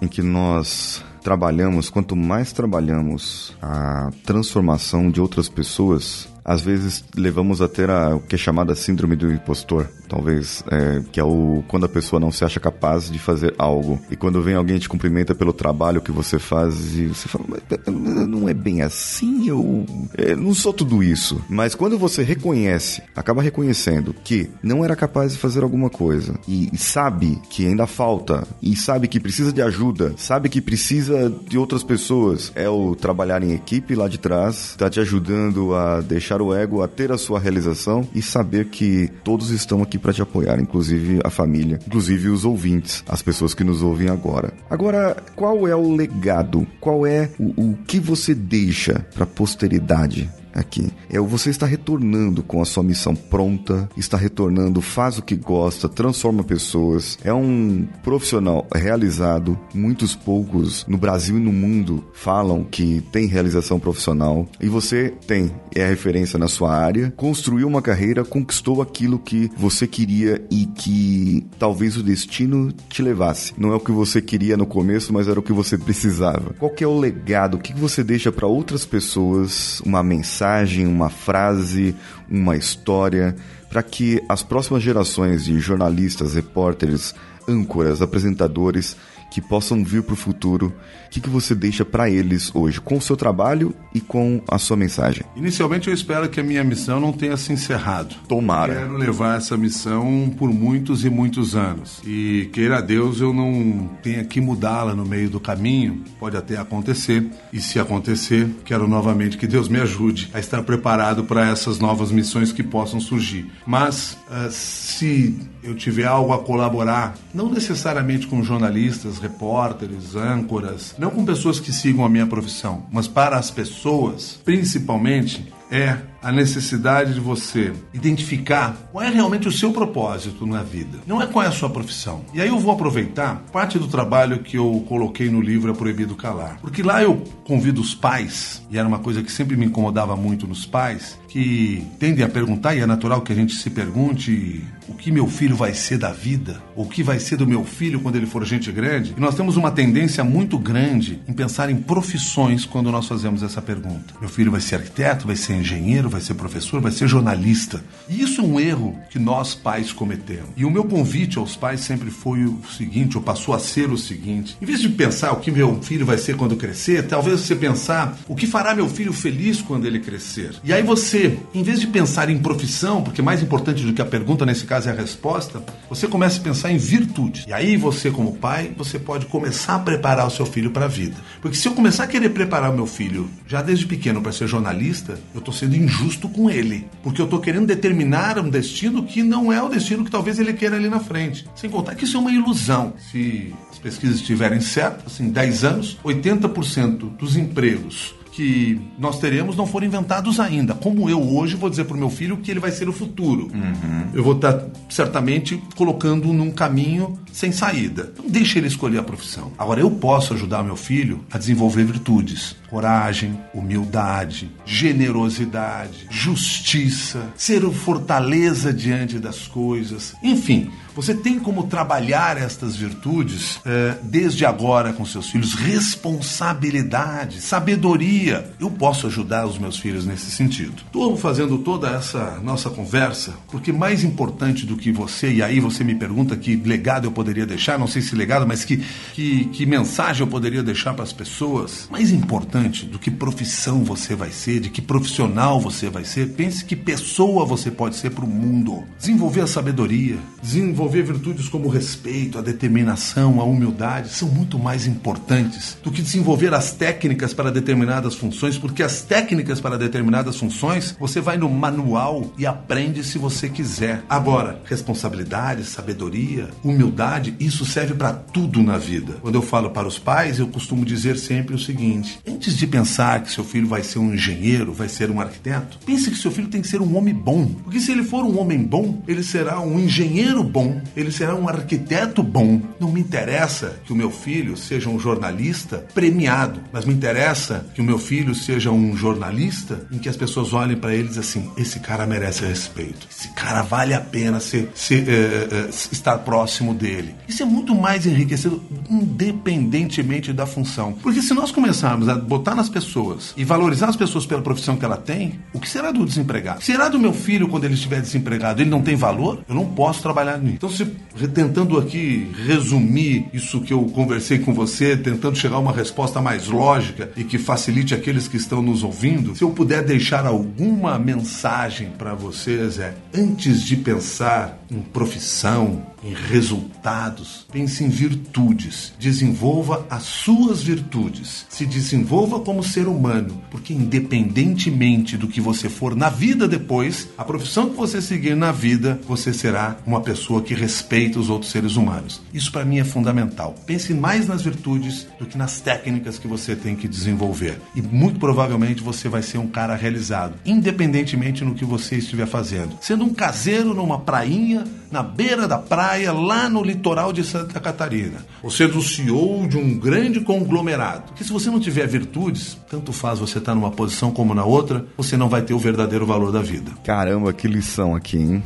em que nós trabalhamos, quanto mais trabalhamos a transformação de outras pessoas, às vezes levamos a ter a, o que é chamada síndrome do impostor, talvez, é, que é o quando a pessoa não se acha capaz de fazer algo. E quando vem alguém te cumprimenta pelo trabalho que você faz e você fala, não é bem assim, eu é, não sou tudo isso. Mas quando você reconhece, acaba reconhecendo que não era capaz de fazer alguma coisa e, e sabe que ainda falta e sabe que precisa de ajuda, sabe que precisa de outras pessoas, é o trabalhar em equipe lá de trás, tá te ajudando a deixar o ego a ter a sua realização e saber que todos estão aqui para te apoiar, inclusive a família, inclusive os ouvintes, as pessoas que nos ouvem agora. Agora, qual é o legado? Qual é o, o que você deixa para a posteridade? Aqui. É você está retornando com a sua missão pronta, está retornando, faz o que gosta, transforma pessoas. É um profissional realizado. Muitos poucos no Brasil e no mundo falam que tem realização profissional e você tem, é a referência na sua área, construiu uma carreira, conquistou aquilo que você queria e que talvez o destino te levasse. Não é o que você queria no começo, mas era o que você precisava. Qual é o legado? O que você deixa para outras pessoas? Uma mensagem mensagem, uma frase, uma história, para que as próximas gerações de jornalistas, repórteres, âncoras, apresentadores que possam vir para o futuro, o que, que você deixa para eles hoje, com o seu trabalho e com a sua mensagem? Inicialmente eu espero que a minha missão não tenha se encerrado. Tomara. Quero levar essa missão por muitos e muitos anos. E queira Deus eu não tenha que mudá-la no meio do caminho. Pode até acontecer. E se acontecer, quero novamente que Deus me ajude a estar preparado para essas novas missões que possam surgir. Mas uh, se eu tiver algo a colaborar, não necessariamente com jornalistas, repórteres, âncoras, não com pessoas que sigam a minha profissão, mas para as pessoas, principalmente, é a necessidade de você identificar qual é realmente o seu propósito na vida. Não é qual é a sua profissão. E aí eu vou aproveitar parte do trabalho que eu coloquei no livro É Proibido Calar. Porque lá eu convido os pais, e era uma coisa que sempre me incomodava muito nos pais, que tendem a perguntar, e é natural que a gente se pergunte o que meu filho vai ser da vida, o que vai ser do meu filho quando ele for gente grande. E nós temos uma tendência muito grande em pensar em profissões quando nós fazemos essa pergunta. Meu filho vai ser arquiteto, vai ser engenheiro, vai ser professor, vai ser jornalista. E isso é um erro que nós pais cometemos. E o meu convite aos pais sempre foi o seguinte, ou passou a ser o seguinte: em vez de pensar o que meu filho vai ser quando crescer, talvez você pensar o que fará meu filho feliz quando ele crescer. E aí você, em vez de pensar em profissão, porque mais importante do que a pergunta nesse caso é a resposta, você começa a pensar em virtude. E aí você, como pai, você pode começar a preparar o seu filho para a vida. Porque se eu começar a querer preparar meu filho já desde pequeno para ser jornalista, eu estou sendo injusto com ele, porque eu estou querendo determinar um destino que não é o destino que talvez ele queira ali na frente. Sem contar que isso é uma ilusão. Se as pesquisas estiverem certas, em 10 anos, 80% dos empregos que nós teremos não foram inventados ainda. Como eu hoje vou dizer para o meu filho que ele vai ser o futuro. Uhum. Eu vou estar certamente colocando num caminho sem saída. Então deixe ele escolher a profissão. Agora eu posso ajudar meu filho a desenvolver virtudes: coragem, humildade, generosidade, justiça, ser fortaleza diante das coisas. Enfim, você tem como trabalhar estas virtudes eh, desde agora com seus filhos. Responsabilidade, sabedoria. Eu posso ajudar os meus filhos nesse sentido. Estou fazendo toda essa nossa conversa porque mais importante do que você, e aí você me pergunta que legado eu poderia deixar, não sei se legado, mas que, que, que mensagem eu poderia deixar para as pessoas. Mais importante do que profissão você vai ser, de que profissional você vai ser, pense que pessoa você pode ser para o mundo. Desenvolver a sabedoria, desenvolver desenvolver virtudes como o respeito, a determinação, a humildade são muito mais importantes do que desenvolver as técnicas para determinadas funções, porque as técnicas para determinadas funções você vai no manual e aprende se você quiser. Agora, responsabilidade, sabedoria, humildade, isso serve para tudo na vida. Quando eu falo para os pais, eu costumo dizer sempre o seguinte: antes de pensar que seu filho vai ser um engenheiro, vai ser um arquiteto, pense que seu filho tem que ser um homem bom. Porque se ele for um homem bom, ele será um engenheiro bom, ele será um arquiteto bom. Não me interessa que o meu filho seja um jornalista premiado, mas me interessa que o meu filho seja um jornalista em que as pessoas olhem para eles assim: esse cara merece respeito, esse cara vale a pena ser, ser, é, é, estar próximo dele. Isso é muito mais enriquecedor, independentemente da função. Porque se nós começarmos a botar nas pessoas e valorizar as pessoas pela profissão que ela tem, o que será do desempregado? Será do meu filho quando ele estiver desempregado? Ele não tem valor? Eu não posso trabalhar nisso. Então, se, tentando aqui resumir isso que eu conversei com você, tentando chegar a uma resposta mais lógica e que facilite aqueles que estão nos ouvindo, se eu puder deixar alguma mensagem para vocês é: antes de pensar em profissão, em resultados, pense em virtudes. Desenvolva as suas virtudes. Se desenvolva como ser humano, porque independentemente do que você for na vida depois, a profissão que você seguir na vida, você será uma pessoa que respeita os outros seres humanos. Isso para mim é fundamental. Pense mais nas virtudes do que nas técnicas que você tem que desenvolver. E muito provavelmente você vai ser um cara realizado, independentemente no que você estiver fazendo. Sendo um caseiro numa prainha, na beira da praia, lá no litoral de Santa Catarina. Ou sendo o CEO de um grande conglomerado. Porque se você não tiver virtudes, tanto faz você estar numa posição como na outra, você não vai ter o verdadeiro valor da vida. Caramba, que lição aqui, hein?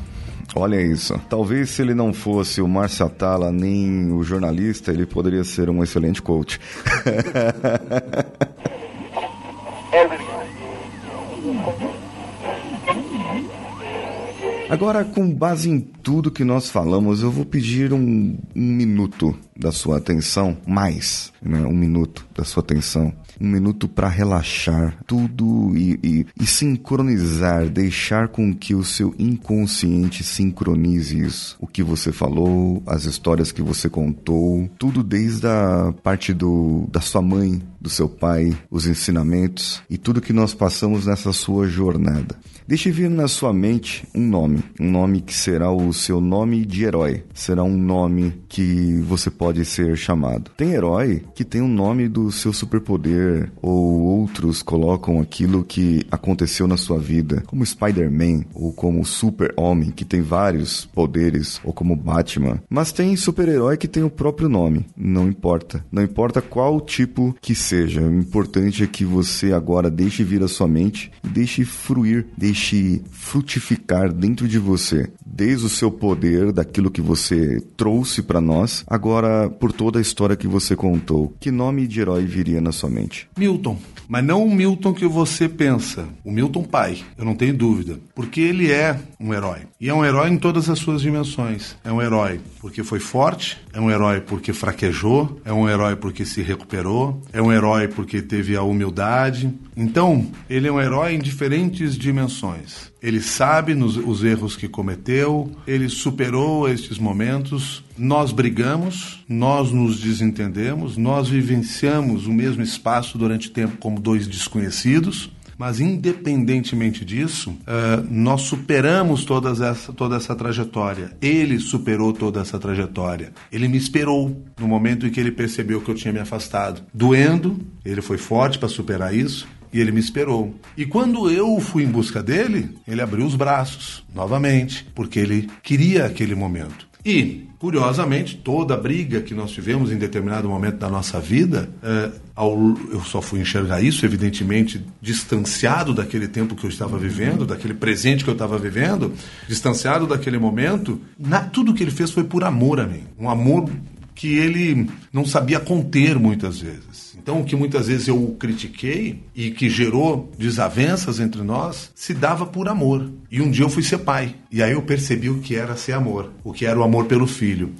Olha isso. Talvez se ele não fosse o Márcio Atala nem o jornalista, ele poderia ser um excelente coach. Agora, com base em tudo que nós falamos, eu vou pedir um, um minuto da sua atenção, mais, né? um minuto da sua atenção um minuto para relaxar tudo e, e, e, sincronizar, deixar com que o seu inconsciente sincronize isso. O que você falou, as histórias que você contou, tudo desde a parte do, da sua mãe, do seu pai, os ensinamentos e tudo que nós passamos nessa sua jornada. Deixe vir na sua mente um nome, um nome que será o seu nome de herói, será um nome que você pode ser chamado. Tem herói que tem o um nome do seu superpoder, ou outros colocam aquilo que aconteceu na sua vida, como Spider-Man ou como Super-Homem, que tem vários poderes, ou como Batman. Mas tem super-herói que tem o próprio nome, não importa. Não importa qual tipo que seja, o importante é que você agora deixe vir a sua mente deixe fruir, deixe frutificar dentro de você, desde o seu poder, daquilo que você trouxe para nós, agora por toda a história que você contou. Que nome de herói viria na sua mente? Milton. Mas não o Milton que você pensa, o Milton pai, eu não tenho dúvida, porque ele é um herói. E é um herói em todas as suas dimensões. É um herói porque foi forte, é um herói porque fraquejou, é um herói porque se recuperou, é um herói porque teve a humildade. Então, ele é um herói em diferentes dimensões. Ele sabe nos, os erros que cometeu, ele superou estes momentos. Nós brigamos, nós nos desentendemos, nós vivenciamos o mesmo espaço durante tempo como dois desconhecidos. Mas, independentemente disso, uh, nós superamos todas essa, toda essa trajetória. Ele superou toda essa trajetória. Ele me esperou no momento em que ele percebeu que eu tinha me afastado. Doendo, ele foi forte para superar isso. E ele me esperou. E quando eu fui em busca dele, ele abriu os braços novamente, porque ele queria aquele momento. E, curiosamente, toda a briga que nós tivemos em determinado momento da nossa vida, é, ao, eu só fui enxergar isso, evidentemente, distanciado daquele tempo que eu estava vivendo, daquele presente que eu estava vivendo, distanciado daquele momento. Na, tudo que ele fez foi por amor a mim. Um amor que ele não sabia conter muitas vezes. Então, o que muitas vezes eu critiquei e que gerou desavenças entre nós, se dava por amor. E um dia eu fui ser pai. E aí eu percebi o que era ser amor, o que era o amor pelo filho.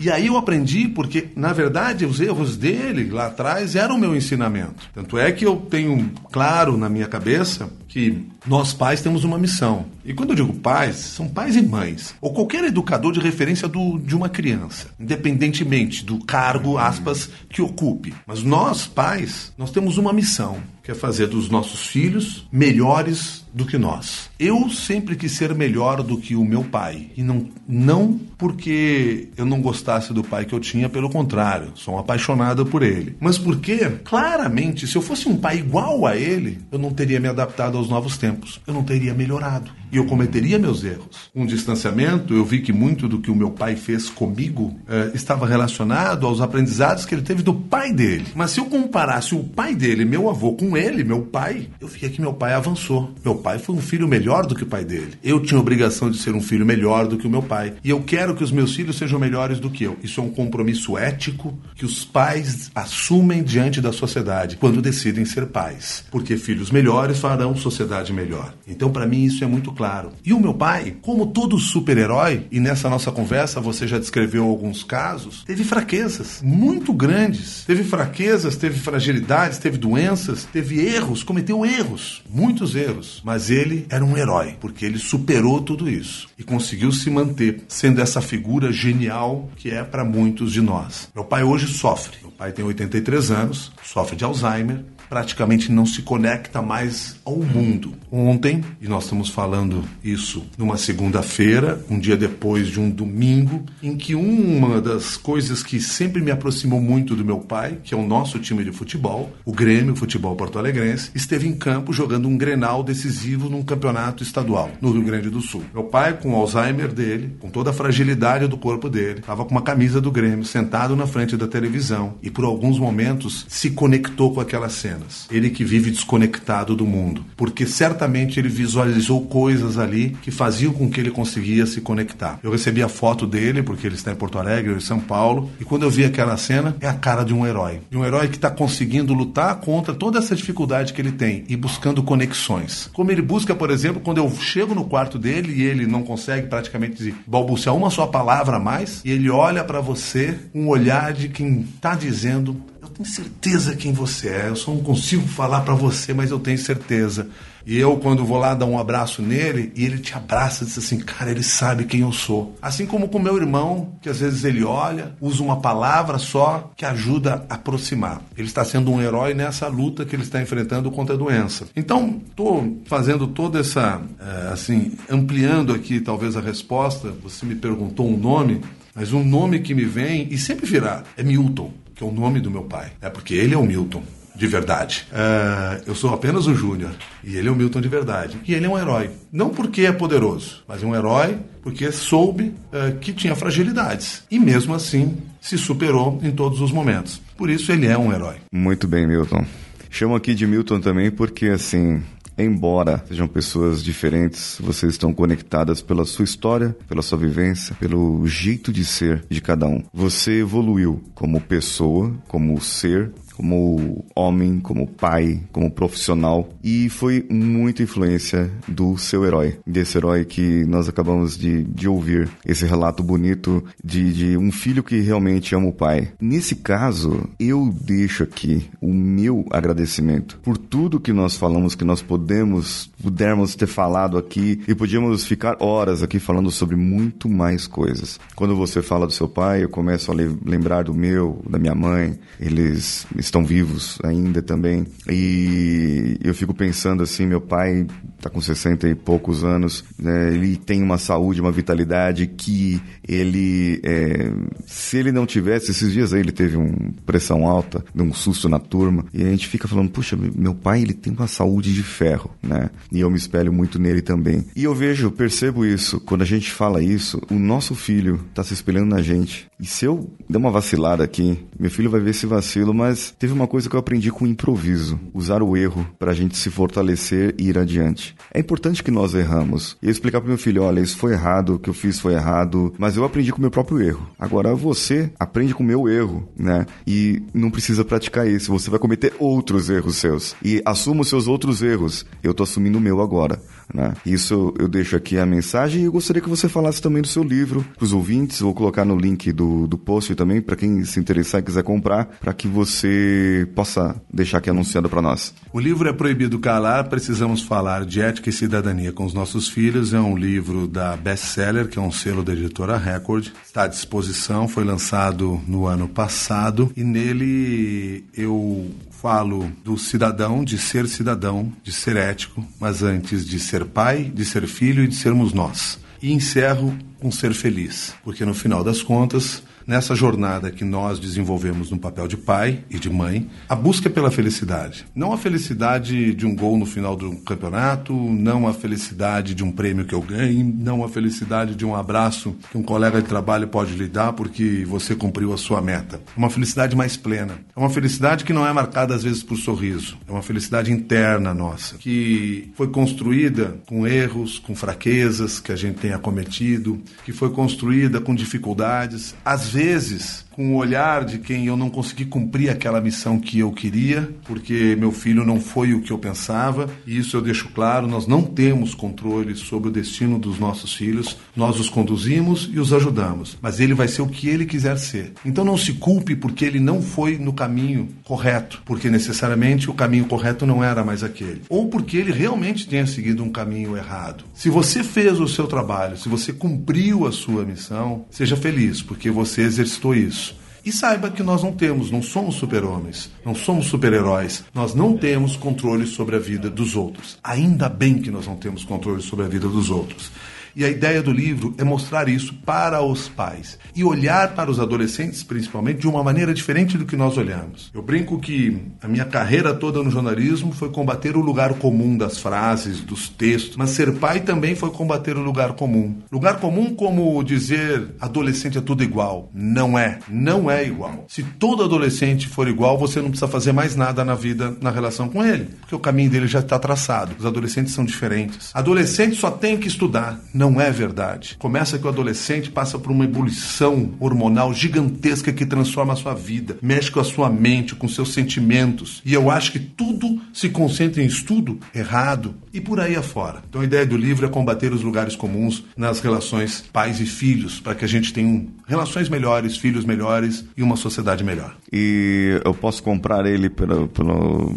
E aí eu aprendi porque, na verdade, os erros dele lá atrás eram o meu ensinamento. Tanto é que eu tenho claro na minha cabeça que nós pais temos uma missão. E quando eu digo pais, são pais e mães, ou qualquer educador de referência do, de uma criança, independentemente do cargo, aspas, que ocupe. Mas nós, pais, nós temos uma missão, que é fazer dos nossos filhos melhores do que nós. Eu sempre quis ser melhor do que o meu pai. E não, não porque eu não gostasse do pai que eu tinha, pelo contrário, sou um apaixonado por ele. Mas porque, claramente, se eu fosse um pai igual a ele, eu não teria me adaptado aos novos tempos. Eu não teria melhorado. E eu cometeria meus erros. Um distanciamento, eu vi que muito do que o meu pai fez comigo eh, estava relacionado aos aprendizados que ele teve do pai dele. Mas se eu comparasse o pai dele, meu avô, com ele, meu pai, eu via que meu pai avançou. Meu pai foi um filho melhor do que o pai dele. Eu tinha a obrigação de ser um filho melhor do que o meu pai. E eu quero que os meus filhos sejam melhores do que eu. Isso é um compromisso ético que os pais assumem diante da sociedade quando decidem ser pais. Porque filhos melhores farão sociedade melhor. Então, para mim, isso é muito claro. E o meu pai, como todo super-herói, e nessa nossa conversa você já descreveu alguns casos, teve fraquezas muito grandes. Teve fraquezas, teve fragilidades, teve doenças, teve erros, cometeu erros, muitos erros. Mas ele era um herói, porque ele superou tudo isso e conseguiu se manter, sendo essa figura genial que é para muitos de nós. Meu pai hoje sofre. Meu pai tem 83 anos, sofre de Alzheimer, praticamente não se conecta mais ao mundo. Ontem, e nós estamos falando isso numa segunda-feira, um dia depois de um domingo, em que uma das coisas que sempre me aproximou muito do meu pai, que é o nosso time de futebol, o Grêmio Futebol Porto Alegrense, esteve em campo jogando um Grenal decisivo num campeonato estadual no Rio Grande do Sul. Meu pai, com o Alzheimer dele, com toda a fragilidade do corpo dele, estava com uma camisa do Grêmio, sentado na frente da televisão e por alguns momentos se conectou com aquela cenas. Ele que vive desconectado do mundo, porque certamente ele visualizou coisas ali que faziam com que ele conseguia se conectar. Eu recebi a foto dele, porque ele está em Porto Alegre, em São Paulo, e quando eu vi aquela cena, é a cara de um herói. De um herói que está conseguindo lutar contra toda essa dificuldade que ele tem e buscando conexões. Como ele busca, por exemplo, quando eu chego no quarto dele e ele não consegue praticamente balbuciar uma só palavra a mais, e ele olha para você um olhar de quem está dizendo eu tenho certeza quem você é. Eu só não consigo falar para você, mas eu tenho certeza. E eu, quando vou lá dar um abraço nele, e ele te abraça, diz assim, cara, ele sabe quem eu sou. Assim como com meu irmão, que às vezes ele olha, usa uma palavra só que ajuda a aproximar. Ele está sendo um herói nessa luta que ele está enfrentando contra a doença. Então, estou fazendo toda essa, é, assim, ampliando aqui talvez a resposta. Você me perguntou um nome, mas um nome que me vem, e sempre virá, é Milton que é o nome do meu pai. É porque ele é o Milton, de verdade. É, eu sou apenas o Júnior. E ele é o Milton de verdade. E ele é um herói. Não porque é poderoso, mas um herói porque soube é, que tinha fragilidades. E mesmo assim se superou em todos os momentos. Por isso ele é um herói. Muito bem, Milton. Chamo aqui de Milton também porque, assim, embora sejam pessoas diferentes, vocês estão conectadas pela sua história, pela sua vivência, pelo jeito de ser de cada um. Você evoluiu como pessoa, como ser, como homem, como pai, como profissional e foi muita influência do seu herói, desse herói que nós acabamos de, de ouvir, esse relato bonito de, de um filho que realmente ama o pai. Nesse caso, eu deixo aqui o meu agradecimento por tudo que nós falamos, que nós podemos, pudermos ter falado aqui e podíamos ficar horas aqui falando sobre muito mais coisas. Quando você fala do seu pai, eu começo a lembrar do meu, da minha mãe, eles estão vivos ainda também. E eu fico pensando assim, meu pai está com 60 e poucos anos, né, ele tem uma saúde, uma vitalidade que ele, é, se ele não tivesse, esses dias aí ele teve uma pressão alta, deu um susto na turma, e a gente fica falando, puxa, meu pai ele tem uma saúde de ferro, né? E eu me espelho muito nele também. E eu vejo, percebo isso, quando a gente fala isso, o nosso filho está se espelhando na gente. E se eu der uma vacilada aqui, meu filho vai ver esse vacilo, mas teve uma coisa que eu aprendi com o improviso, usar o erro para a gente se fortalecer e ir adiante. É importante que nós erramos. E eu explicar pro meu filho, olha, isso foi errado, o que eu fiz foi errado, mas eu aprendi com o meu próprio erro. Agora você aprende com o meu erro, né? E não precisa praticar isso, você vai cometer outros erros seus. E assuma os seus outros erros. Eu tô assumindo meu agora. Né? Isso eu deixo aqui a mensagem e eu gostaria que você falasse também do seu livro para os ouvintes. Vou colocar no link do, do post também para quem se interessar e quiser comprar, para que você possa deixar aqui anunciado para nós. O livro é Proibido Calar, Precisamos Falar de Ética e Cidadania com os Nossos Filhos. É um livro da Bestseller, que é um selo da editora Record. Está à disposição, foi lançado no ano passado e nele eu falo do cidadão, de ser cidadão, de ser ético, mas antes de ser pai, de ser filho e de sermos nós. E encerro com ser feliz, porque no final das contas nessa jornada que nós desenvolvemos no papel de pai e de mãe, a busca pela felicidade. Não a felicidade de um gol no final do campeonato, não a felicidade de um prêmio que eu ganhe, não a felicidade de um abraço que um colega de trabalho pode lhe dar porque você cumpriu a sua meta. É uma felicidade mais plena. É uma felicidade que não é marcada às vezes por sorriso. É uma felicidade interna nossa, que foi construída com erros, com fraquezas que a gente tenha cometido, que foi construída com dificuldades, às vezes vezes com o olhar de quem eu não consegui cumprir aquela missão que eu queria, porque meu filho não foi o que eu pensava, e isso eu deixo claro, nós não temos controle sobre o destino dos nossos filhos, nós os conduzimos e os ajudamos, mas ele vai ser o que ele quiser ser. Então não se culpe porque ele não foi no caminho correto, porque necessariamente o caminho correto não era mais aquele, ou porque ele realmente tenha seguido um caminho errado. Se você fez o seu trabalho, se você cumpriu a sua missão, seja feliz, porque você exercitou isso. E saiba que nós não temos, não somos super-homens, não somos super-heróis, nós não temos controle sobre a vida dos outros. Ainda bem que nós não temos controle sobre a vida dos outros. E a ideia do livro é mostrar isso para os pais e olhar para os adolescentes, principalmente, de uma maneira diferente do que nós olhamos. Eu brinco que a minha carreira toda no jornalismo foi combater o lugar comum das frases, dos textos, mas ser pai também foi combater o lugar comum. Lugar comum como dizer adolescente é tudo igual. Não é, não é igual. Se todo adolescente for igual, você não precisa fazer mais nada na vida na relação com ele, porque o caminho dele já está traçado. Os adolescentes são diferentes. Adolescente só tem que estudar, não é verdade. Começa que o adolescente passa por uma ebulição hormonal gigantesca que transforma a sua vida, mexe com a sua mente, com seus sentimentos. E eu acho que tudo se concentra em estudo errado e por aí afora. Então a ideia do livro é combater os lugares comuns nas relações pais e filhos, para que a gente tenha relações melhores, filhos melhores e uma sociedade melhor. E eu posso comprar ele pela, pela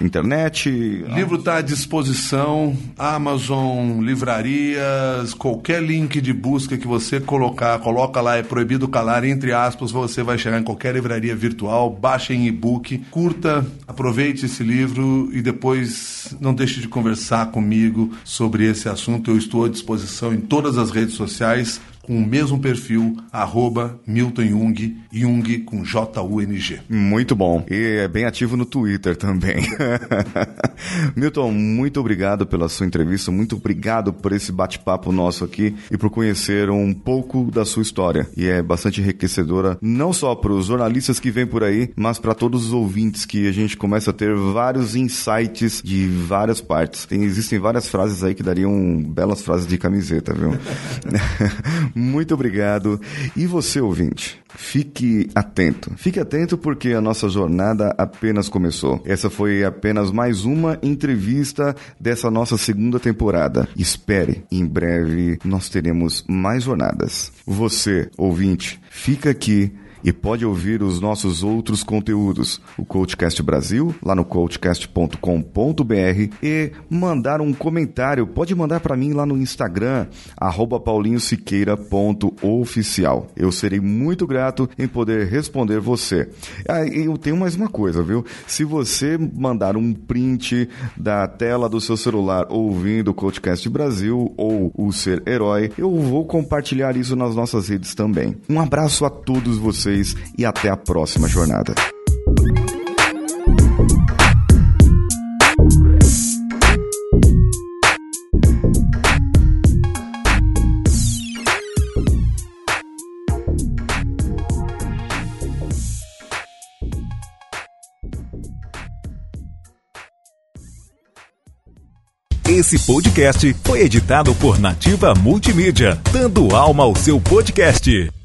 internet? O livro está à disposição, Amazon, livrarias, qualquer link de busca que você colocar, coloca lá, é proibido calar, entre aspas, você vai chegar em qualquer livraria virtual, baixa em e-book, curta, aproveite esse livro e depois não deixe de conversar comigo sobre esse assunto. Eu estou à disposição em todas as redes sociais com o mesmo perfil, arroba Milton Jung, Jung com J-U-N-G. Muito bom. E é bem ativo no Twitter também. Milton, muito obrigado pela sua entrevista, muito obrigado por esse bate-papo nosso aqui e por conhecer um pouco da sua história. E é bastante enriquecedora, não só para os jornalistas que vêm por aí, mas para todos os ouvintes que a gente começa a ter vários insights de várias partes. Tem, existem várias frases aí que dariam belas frases de camiseta, viu? Muito obrigado. E você, ouvinte, fique atento. Fique atento porque a nossa jornada apenas começou. Essa foi apenas mais uma entrevista dessa nossa segunda temporada. Espere, em breve nós teremos mais jornadas. Você, ouvinte, fica aqui e pode ouvir os nossos outros conteúdos, o Coachcast Brasil, lá no coachcast.com.br e mandar um comentário. Pode mandar para mim lá no Instagram, paulinhosiqueira.oficial. Eu serei muito grato em poder responder você. Ah, eu tenho mais uma coisa, viu? Se você mandar um print da tela do seu celular ouvindo o Coachcast Brasil ou o Ser Herói, eu vou compartilhar isso nas nossas redes também. Um abraço a todos vocês vocês e até a próxima jornada. Esse podcast foi editado por Nativa Multimídia, dando alma ao seu podcast.